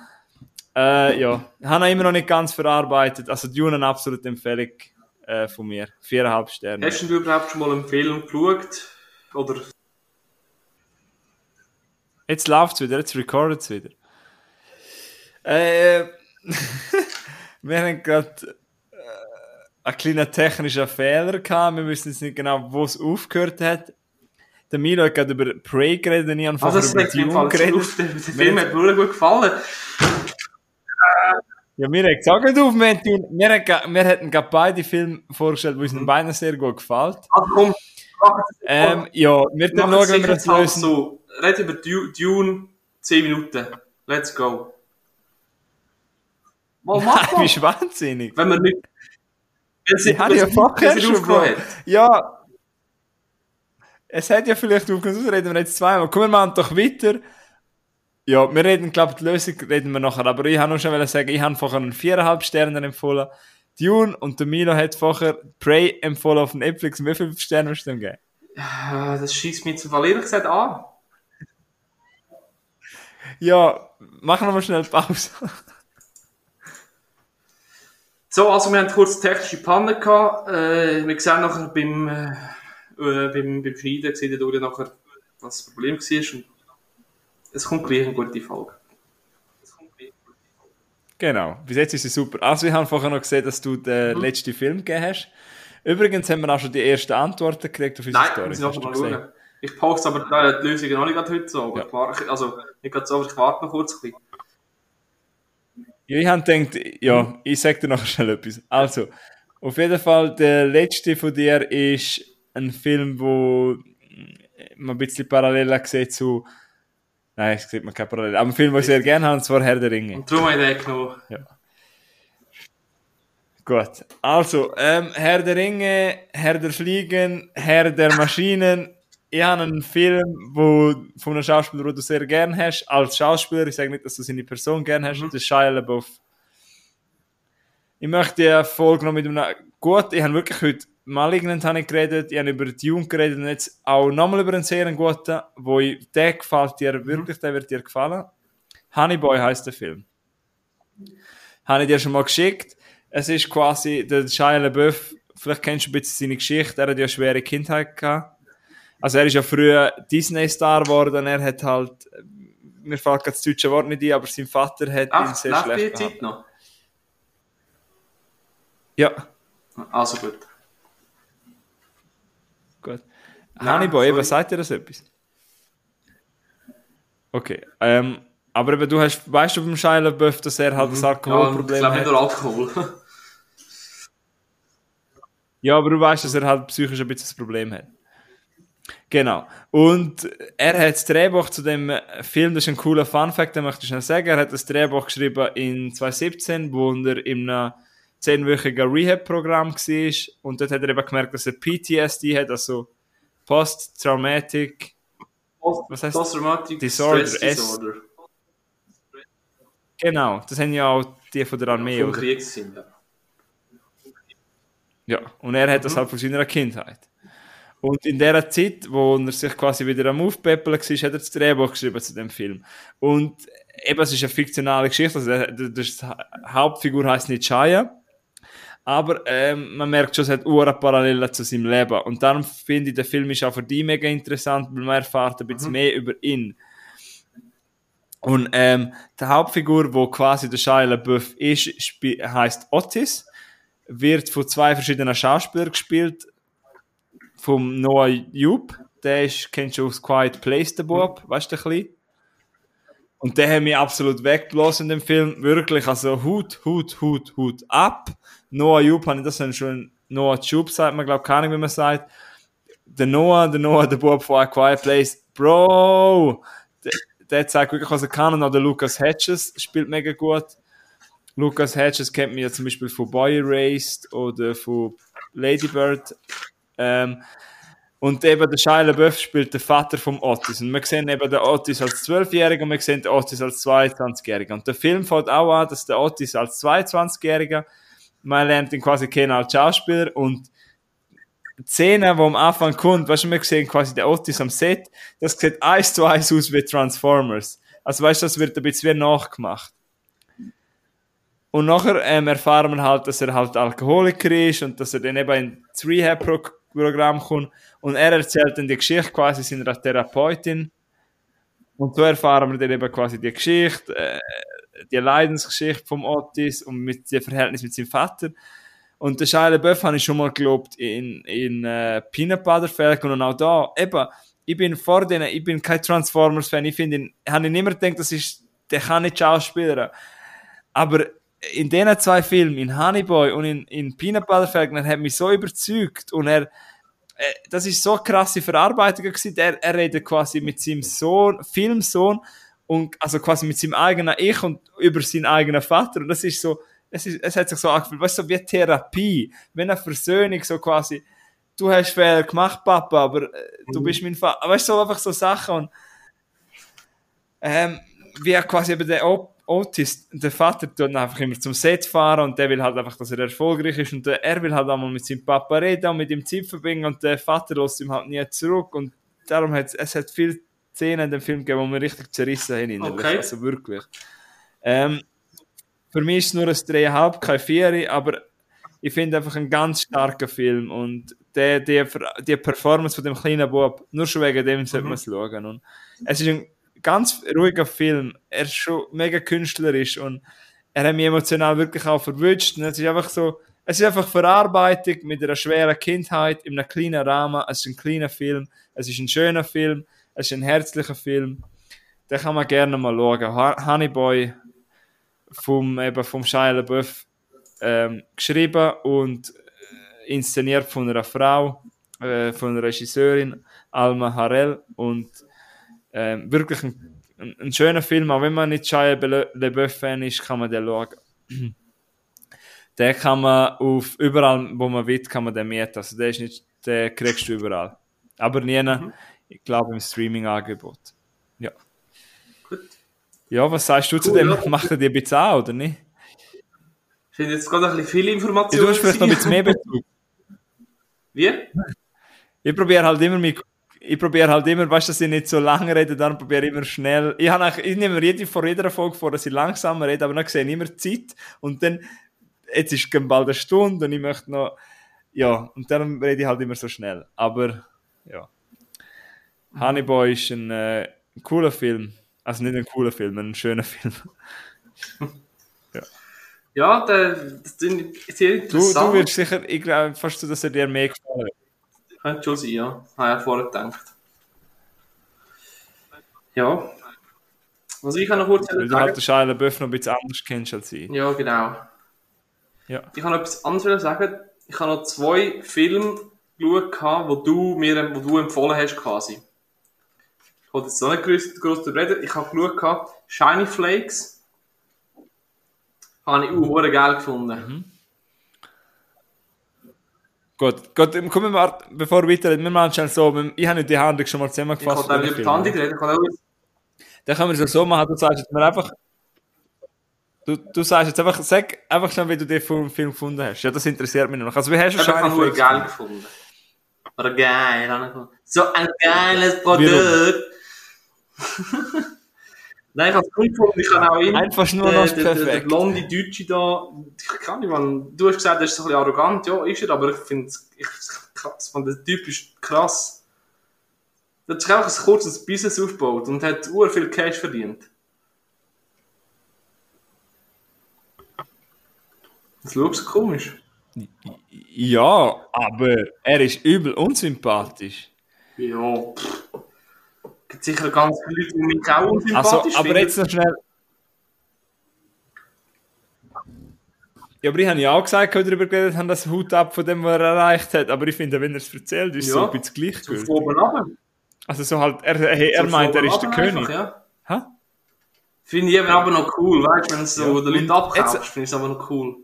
Äh, ja, habe ich immer noch nicht ganz verarbeitet. Also Dune eine absolute Empfehlung äh, von mir. Viereinhalb Sterne. Hast du überhaupt schon mal einen Film geschaut? Oder Jetzt läuft's wieder, jetzt recordet's wieder. Äh, wir haben gerade einen kleinen technischen Fehler gehabt. Wir wissen jetzt nicht genau, wo es aufgehört hat. Der Milo hat gerade über Prey geredet ich habe Also, das über Dune geredet. Der, Film hat mir gut gefallen. Ja, mir hat gesagt, auf, wir, Dune- wir, ga- wir hätten gerade beide Filme vorgestellt, die uns Mhm. beiden sehr gut gefällt. Also komm, Ähm, ja, wir dann schauen, wie wir das halt lösen. so. Red über Du- Dune 10 Minuten. Let's go. Mal mach Du bist wahnsinnig. Wenn man nicht... Habe ich ja vorher schon. Ja. Es hat ja vielleicht aufgehört, das reden wir jetzt zweimal. Kommen wir machen doch weiter. Ja, wir reden, glaube ich, die Lösung reden wir nachher. Aber ich habe nur schon sagen, ich habe vorher einen viereinhalb Sterne empfohlen. Dune und der Milo hat vorher Prey empfohlen auf Netflix. Wie viele Sterne musst du dem geben? Das schießt mich Fall ehrlich gesagt an. Ja, machen wir mal schnell Pause. So, also wir haben kurz technische Panne gehabt. Äh, wir sehen nachher beim, äh, äh, beim, beim Schneiden, ihr Duri nachher, was das Problem war. Und es kommt gleich eine gute Folge. Genau, bis jetzt ist sie super. Also, wir haben vorher noch gesehen, dass du den letzten Film gegeben hast. Übrigens haben wir auch schon die ersten Antworten gekriegt auf unsere Nein, Story. muss ich mal schauen. Ich poste aber äh, die Lösungen noch nicht heute so. Aber Ja. also nicht gerade so, aber ich warte noch kurz ein bisschen. Ja, ich habe gedacht, ja, ich sag dir noch schnell etwas. Also, auf jeden Fall, der letzte von dir ist ein Film, wo man ein bisschen Parallelen sieht zu. Nein, es sieht man keine Parallelen. Aber ein Film, den ich sehr gerne habe, und zwar Herr der Ringe. Und darum habe ich den genommen. Gut. Also, ähm, Herr der Ringe, Herr der Fliegen, Herr der Maschinen. Ich habe einen Film, wo, von einem Schauspieler, den du sehr gerne hast, als Schauspieler, ich sage nicht, dass du seine Person gerne hast, mhm. das ist Shia LaBeouf. Ich möchte die Folge noch mit einem, gut, ich habe wirklich heute Malignant habe ich geredet, ich habe über Dune geredet und jetzt auch nochmal über einen sehr guten, wo ich, der gefällt dir mhm. wirklich, der wird dir gefallen. Honey Boy heißt der Film. Habe ich dir schon mal geschickt. Es ist quasi der Shia LaBeouf, vielleicht kennst du ein bisschen seine Geschichte, er hat ja eine schwere Kindheit gehabt. Also er ist ja früher Disney-Star geworden, er hat halt, mir fällt das deutsche Wort nicht ein, aber sein Vater hat Ach, ihn sehr schlecht. Zeit noch? Ja. Also gut. Gut. Hannibal, eben, sagt dir das etwas? Okay. Ähm, aber eben, du hast, weißt du beim Shia LaBeouf, dass er halt mhm. das Alkoholproblem ja, ich glaube nicht nur Alkohol. ja, aber du weißt, dass er halt psychisch ein bisschen das Problem hat. Genau. Und er hat das Drehbuch zu dem Film, das ist ein cooler Fun-Fact, den möchte ich noch sagen. Er hat das Drehbuch geschrieben in 2017, wo er in einem zehnwöchigen Rehab-Programm war. Und dort hat er eben gemerkt, dass er PTSD hat, also Post-Traumatic was heißt Post-Traumatic Disorder. Disorder. Genau, das haben ja auch die von der Armee. Ja, vom Krieg sind, ja. Ja, und er hat mhm. das halt von seiner Kindheit. Und in der Zeit, wo er sich quasi wieder am Aufpäppeln war, hat er das Drehbuch geschrieben zu dem Film. Und eben, es ist eine fiktionale Geschichte, also der, die Hauptfigur heißt nicht Chaya, aber ähm, man merkt schon, es hat eine Parallelen zu seinem Leben. Und darum finde ich, der Film ist auch für die mega interessant, weil man erfährt ein bisschen mhm. mehr über ihn. Und ähm, die Hauptfigur, wo quasi der Shia LaBeouf ist, heißt Otis, wird von zwei verschiedenen Schauspielern gespielt. Vom Noah Jupe, der ist, kennst du aus Quiet Place, der Bob, mhm. weißt du, ein bisschen? Und der hat mich absolut weggeblasen in dem Film. Wirklich, also Hut, Hut, Hut, Hut ab. Noah Jupp, habe ich das schon, Noah Jupp sagt man, glaube keine Ahnung, wie man sagt. Der Noah, der Noah, der Bob von A Quiet Place, Bro! Der, der zeigt wirklich, was er kann. Und auch der Lucas Hedges spielt mega gut. Lucas Hedges kennt man ja zum Beispiel von Boy Erased oder von Lady Bird. Ähm, und eben der Shia LaBeouf spielt den Vater vom Otis. Und wir sehen eben den Otis als 12-Jähriger und wir sehen den Otis als 22-Jähriger. Und der Film fängt auch an, dass der Otis als 22-Jähriger, man lernt ihn quasi kennen als Schauspieler und die Szene, wo am Anfang kommt, weißt du, wir sehen quasi den Otis am Set, das sieht eins zu eins aus wie Transformers. Also weißt du, das wird ein bisschen nachgemacht. Und nachher ähm, erfahren wir halt, dass er halt Alkoholiker ist und dass er dann eben ins Rehab-Programm kommt. Und er erzählt dann die Geschichte quasi seiner Therapeutin. Und so erfahren wir dann eben quasi die Geschichte, äh, die Leidensgeschichte vom Otis und mit dem Verhältnis mit seinem Vater. Und der Shia LaBeouf habe ich schon mal gelobt in, in äh, Peanut Butter Falcon und auch da, eben, ich bin vor denen, ich bin kein Transformers-Fan, ich finde ihn, habe ich immer gedacht, das ist, der kann nicht Schauspieler. Aber in diesen zwei Filmen, in Honey Boy und in, in Peanut Butter Falcon, hat mich so überzeugt und er, äh, das ist so krasse Verarbeitung gewesen. Er, er redet quasi mit seinem Sohn, Filmsohn und also quasi mit seinem eigenen Ich und über seinen eigenen Vater und das ist so, es, ist, es hat sich so angefühlt, weißt du, so wie Therapie, wenn eine Versöhnung so quasi, du hast Fehler gemacht, Papa, aber äh, du bist mein Vater, weißt du, so einfach so Sachen und ähm, wie quasi eben der Op Otis, der Vater tut einfach immer zum Set fahren und der will halt einfach, dass er erfolgreich ist und der, er will halt einmal mit seinem Papa reden und mit ihm Zeit verbringen und der Vater lässt ihm halt nie zurück und darum hat es hat viele Szenen in dem Film gegeben, wo wir richtig zerrissen haben innerlich, okay. also wirklich. Ähm, für mich ist es nur ein 3,5, kein 4, aber ich finde einfach einen ganz starken Film und die, die, die Performance von dem kleinen Bub, nur schon wegen dem sollte man es schauen und es ist ein ganz ruhiger Film. Er ist schon mega künstlerisch und er hat mich emotional wirklich auch verwünscht. Und es ist einfach so, es ist einfach Verarbeitung mit einer schweren Kindheit in einem kleinen Rahmen. Es ist ein kleiner Film, es ist ein schöner Film, es ist ein herzlicher Film. Den kann man gerne mal schauen. Honey Boy vom, eben vom Shia LaBeouf ähm, geschrieben und äh, inszeniert von einer Frau, äh, von einer Regisseurin, Alma Harel und ähm, wirklich ein, ein, ein, schöner Film, auch wenn man nicht Shia LeBeouf-Fan ist, kann man den schauen. den kann man auf überall, wo man will, kann man den mieten. Also den, ist nicht, den kriegst du überall. Aber nie mhm. ich glaube, im Streaming-Angebot. Ja. Gut. Ja, was sagst du zu Cool, dem? ja. Macht er dir ein bisschen an, oder nicht? Ich finde jetzt gerade ein bisschen viele Ja, Informationen. du hast vielleicht noch ein bisschen mehr Bezug. Wie? Ich probiere halt immer mit, ich probiere halt immer, weißt du, dass ich nicht so lange rede, dann probiere ich immer schnell. Ich, eigentlich- ich nehme mir jede, vor jeder Folge vor, dass ich langsamer rede, aber dann sehe ich immer die Zeit und dann, jetzt ist es bald eine Stunde und ich möchte noch, ja, und dann rede ich halt immer so schnell. Aber, ja. Hannibal ist ein, äh, ein cooler Film. Also nicht ein cooler Film, ein schöner Film. Ja, das ist sehr Du, interessant. du wirst sicher, ich glaube fast, dass er dir mehr gefallen hat. Könnte schon sein, ja. Habe ich ja vorher gedacht. Ja. Was ich kann noch kurz Weil du halt den Shia LaBeouf noch ein bisschen anders kennst als ich. Ja, genau. Ja. Ich kann noch etwas anderes sagen. Ich habe noch zwei Filme geschaut, wo du mir wo du empfohlen hast quasi. Ich wollte jetzt noch nicht groß, darüber reden. Ich habe geschaut, Shiny Flakes. Habe ich auch geil gefunden. Gut, gut, kommen wir bevor wir weiterreden, wir machen schnell so, ich habe nicht die Handlung schon mal Ich zusammengefasst. wollte auch nicht über die Handlung reden. Ich kann auch Dann können wir es so machen, du sagst jetzt mir einfach, du, du sagst jetzt einfach, sag einfach schnell, wie du den Film, Film gefunden hast. Ja, das interessiert mich noch. Also, wie hast du Ich habe Flakes geil gefunden? Oder geil. ich. So ein geiles Produkt. Nein, ich habe es gut gefunden. Ich kann auch ihn. Einfach nur der, noch der, der, der perfekt. blonde Deutsche da, ich kann nicht, man, du hast gesagt, er ist so ein bisschen arrogant, ja, ist er, aber ich finde, ich, krass, man, der Typ ist krass. Der hat sich einfach ein kurzes Business aufgebaut und hat ur viel Cash verdient. Das schaust komisch. Ja, aber er ist übel unsympathisch. Ja, pff. Gibt sicher ganz viele Leute, die mich auch unsympathisch Also, aber finden. jetzt noch schnell. Ja, aber ich habe ja auch gesagt, als wir darüber geredet haben, dass Hut ab von dem, was er erreicht hat. Aber ich finde, wenn er es erzählt, ist es so Ja, ein bisschen gleichgültig. Also so halt, er, hey, er meint, er ist der König. einfach, Ja. Finde ich eben aber noch cool, weißt du, wenn du so Ja, den Leuten abkaufst, finde ich es aber noch cool.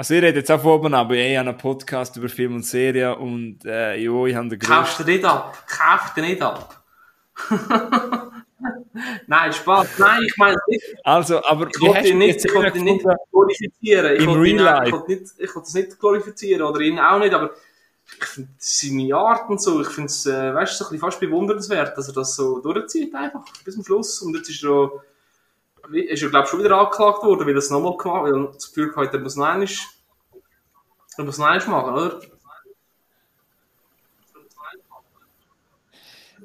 Also ich rede jetzt auch von oben, aber ich habe einen Podcast über Film und Serien und äh, jo, ich habe den Kauf größten... dir nicht ab. Kauf dir nicht ab. Nein, Spaß. Nein, ich meine es nicht. Also, aber Ich wollte ihn nicht, ich wollte nicht glorifizieren. Ich Im wollte wollte nicht, es nicht glorifizieren oder ihn auch nicht, aber ich finde seine Art und so, ich finde es, äh, weißt du, so fast bewundernswert, dass er das so durchzieht einfach bis zum Schluss. Und jetzt ist er, auch- ist er glaube ich schon wieder angeklagt worden, weil er es nochmal gemacht hat, weil er das Gefühl hat, er muss noch einmal, er muss noch einmal machen, oder?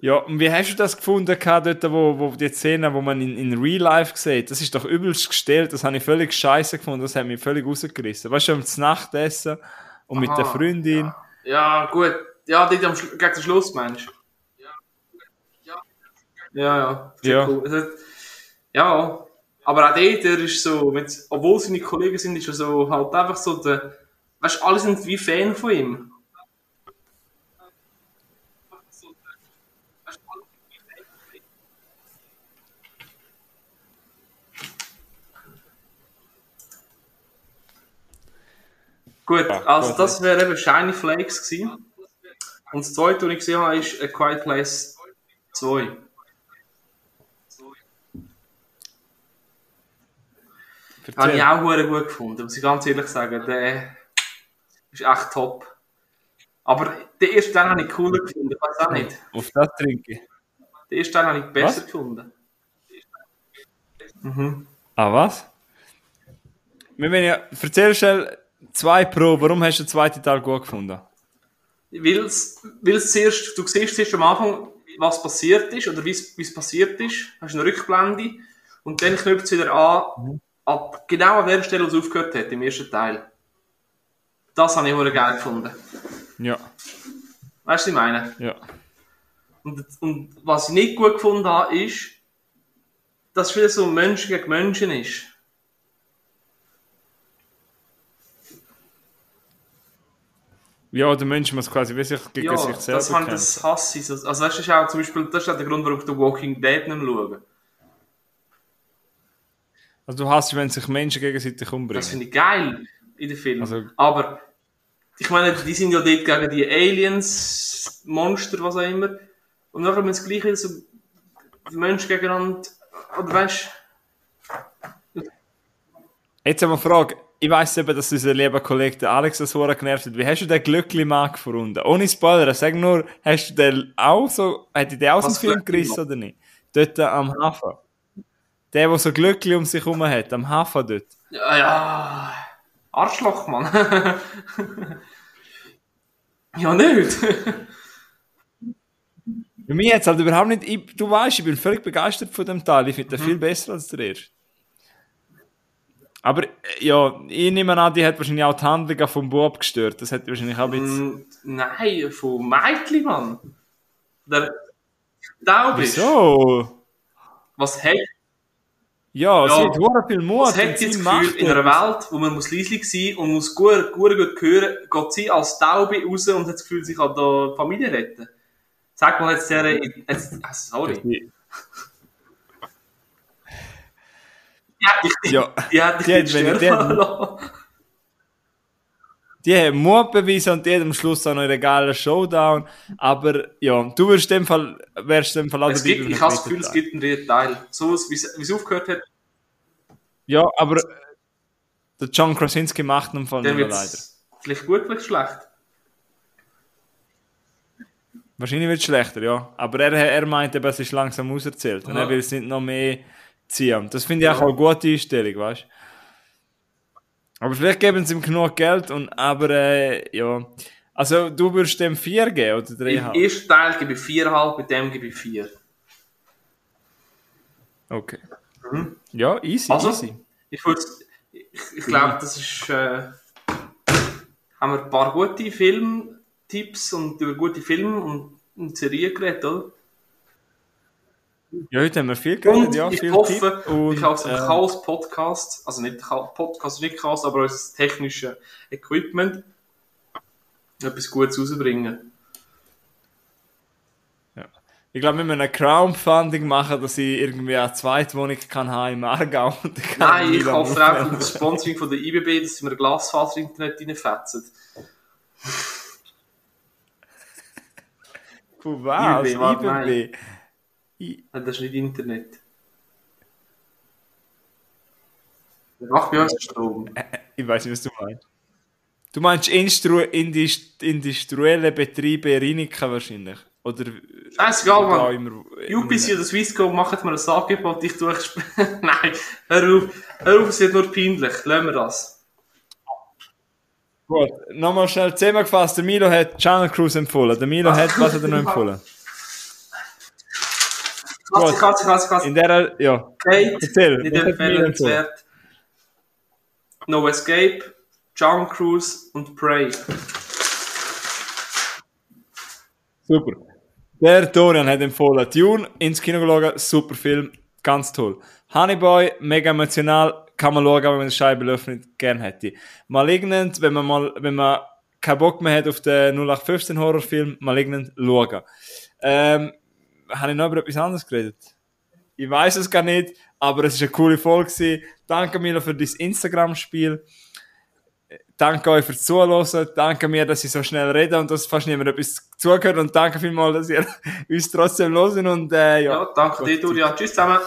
Ja, und wie hast du das gefunden, dort, wo, wo die Szene, wo man in, in Real Life sieht? Das ist doch übelst gestellt, das habe ich völlig scheiße gefunden, das hat mich völlig rausgerissen. Weißt du, am Nachtessen und mit Aha, der Freundin. Ja, gut. Ja, dort am gegen den Schluss, meinst du? Ja, ja. Ja. Cool. Ja, aber auch dort, der ist so, mit, obwohl seine Kollegen sind, ist er so halt einfach so der, weißt du, alle sind wie Fan von ihm. Gut, also das wäre eben Shiny Flakes gewesen. Und das zweite, was ich gesehen habe, ist A Quiet Place 2. Habe ich Erzähl. auch hure gut gefunden, muss ich ganz ehrlich sagen. Der ist echt top. Aber den ersten Teil habe ich cooler gefunden, ich weiß auch nicht. Auf das trinke ich. Den ersten Teil habe ich besser Was? gefunden. Mhm. Ah, was? Wir wollen ja, erzähl schnell zwei Pro, warum hast du den zweiten Teil gut gefunden? Weil zuerst, du siehst zuerst am Anfang, was passiert ist oder wie es wie es passiert ist. Hast eine Rückblende und dann knüpft es wieder an, ab, genau an der Stelle, wo es aufgehört hat, im ersten Teil. Das habe ich hure geil gefunden. Ja, Weißt du, was ich meine? ja. Und, und was ich nicht gut gefunden habe, ist, dass es wieder so Menschen gegen Menschen ist. Ja, der Mensch muss quasi wie sich gegen Ja, sich selber das, das hasse ich. so. Also das ist auch zum Beispiel, das ist auch der Grund, warum ich The Walking Dead nicht mehr schaue. Also du hast, wenn sich Menschen gegenseitig umbringen. Das finde ich geil in den Filmen. Also- Aber ich meine, die sind ja dort gegen die Aliens, Monster, was auch immer. Und nachher müssen sie gleich wieder so die Menschen gegeneinander, oder weißt Jetzt haben wir eine Frage. Ich weiss eben, dass unser lieber Kollege der Alex das Hure genervt hat. Wie hast du den Glückli-Mann gefunden? Ohne Spoiler, sag nur, hast du den auch so, hat dich den aus dem Was Film gerissen oder nicht? Dort am Hafen. Der, der so Glückli um sich herum hat, am Hafen dort. Ja, ja. Arschloch, Mann. ja, nicht. Für mich jetzt halt überhaupt nicht, ich, du weißt, ich bin völlig begeistert von dem Teil. Ich finde den Mhm. viel besser als der erste. Aber, äh, ja, ich nehme an, die hat wahrscheinlich auch die Handlungen vom Bob gestört. Das hat wahrscheinlich auch ein bisschen... Mm, Nein, von Meitli, Mann. Der Taub ist. Oh, Wieso? Was hat, Ja, Ja. sie hat hure viel Mut. was hat sie das Gefühl, in einer. Welt, wo man muss leislich sein und muss gut, gut, gut hören, geht sie als Taube raus und hat das Gefühl, sie kann da Familie retten? Sag mal jetzt der, jetzt, ah, sorry. Die hat dich, Ja. die hat dich Die hat- nicht wenn- die sterben lassen. Die haben Mut bewiesen und die hat am Schluss auch noch einen geilen Showdown. Aber ja, du wirst in dem Fall, wärst in dem Fall auch Es dabei gibt, ich habe das Gefühl, es gibt einen dritten Teil. So, wie es wie es aufgehört hat, Ja, aber der John Krasinski macht im Fall nicht leider. vielleicht gut, vielleicht schlecht. Wahrscheinlich wird es schlechter, ja. Aber er, er meint eben, es ist langsam auserzählt. Und Ja. er will es nicht noch mehr ziehen. Das finde ich auch eine gute Einstellung, weißt du? Aber vielleicht geben sie ihm genug Geld und aber äh, ja. Also du würdest dem 4 geben oder Im 3,5? ersten Teil gebe ich 4,5, bei dem gebe ich 4. Okay. Ja, easy, Also, easy. Ich, würd's- ich, ich glaube, das ist. Äh, haben wir ein paar gute Filmtipps und über gute Filme und, und Serien geredet, oder? Ja, heute haben wir viel geredet, Und ja, ich viel hoffe, und, ich habe es äh, Chaos Podcast, also nicht Podcast, nicht Chaos, aber unser technisches Equipment, etwas Gutes rausbringen. Ich glaube, wir müssen ein Crowdfunding machen, dass ich irgendwie eine Zweitwohnung kann haben im Aargau. Nein, ich hoffe auch für das Sponsoring von der IBB, dass sie mir Glasfaser-Internet reinfetzen. Von was? IBB, IBB. I- Nein, das ist nicht Internet. Mach bei uns Strom. Ich weiß nicht, was du meinst. Du meinst Instru Indist industrielle Betriebe Rinika wahrscheinlich? Oder Scheißegal, Mann. immer- UPC oder Swisscom machen mir ein Angebot, ich tue Nein, hör auf, hör auf, es wird nur peinlich. Lassen wir das. Gut, nochmal schnell zusammengefasst. Der Milo hat Channel Cruise empfohlen. Der Milo hat, was hat er noch empfohlen? Katze, Katze, Katze, Katze. In der, ja. Kate, Erzähl, nicht empfehlenswert. No Escape, John Cruise und Prey. Super. Der Dorian hat empfohlen, Dune ins Kino schauen, super Film, ganz toll. Honeyboy, mega emotional, kann man schauen, wenn man die Scheibe öffnet, gern hätte. Malignant, wenn man mal, wenn man keinen Bock mehr hat auf den 0815 Horrorfilm, Malignant schauen. Ähm, habe ich noch über etwas anderes geredet? Ich weiß es gar nicht, aber es ist eine coole Folge. Danke Milo für dein Instagram-Spiel. Danke euch fürs Zuhören. Danke mir, dass ich so schnell rede und dass fast niemand etwas zugehört. Und danke vielmals, dass ihr uns trotzdem hören und äh, ja. Ja, danke dir, Durian. Tschüss zusammen.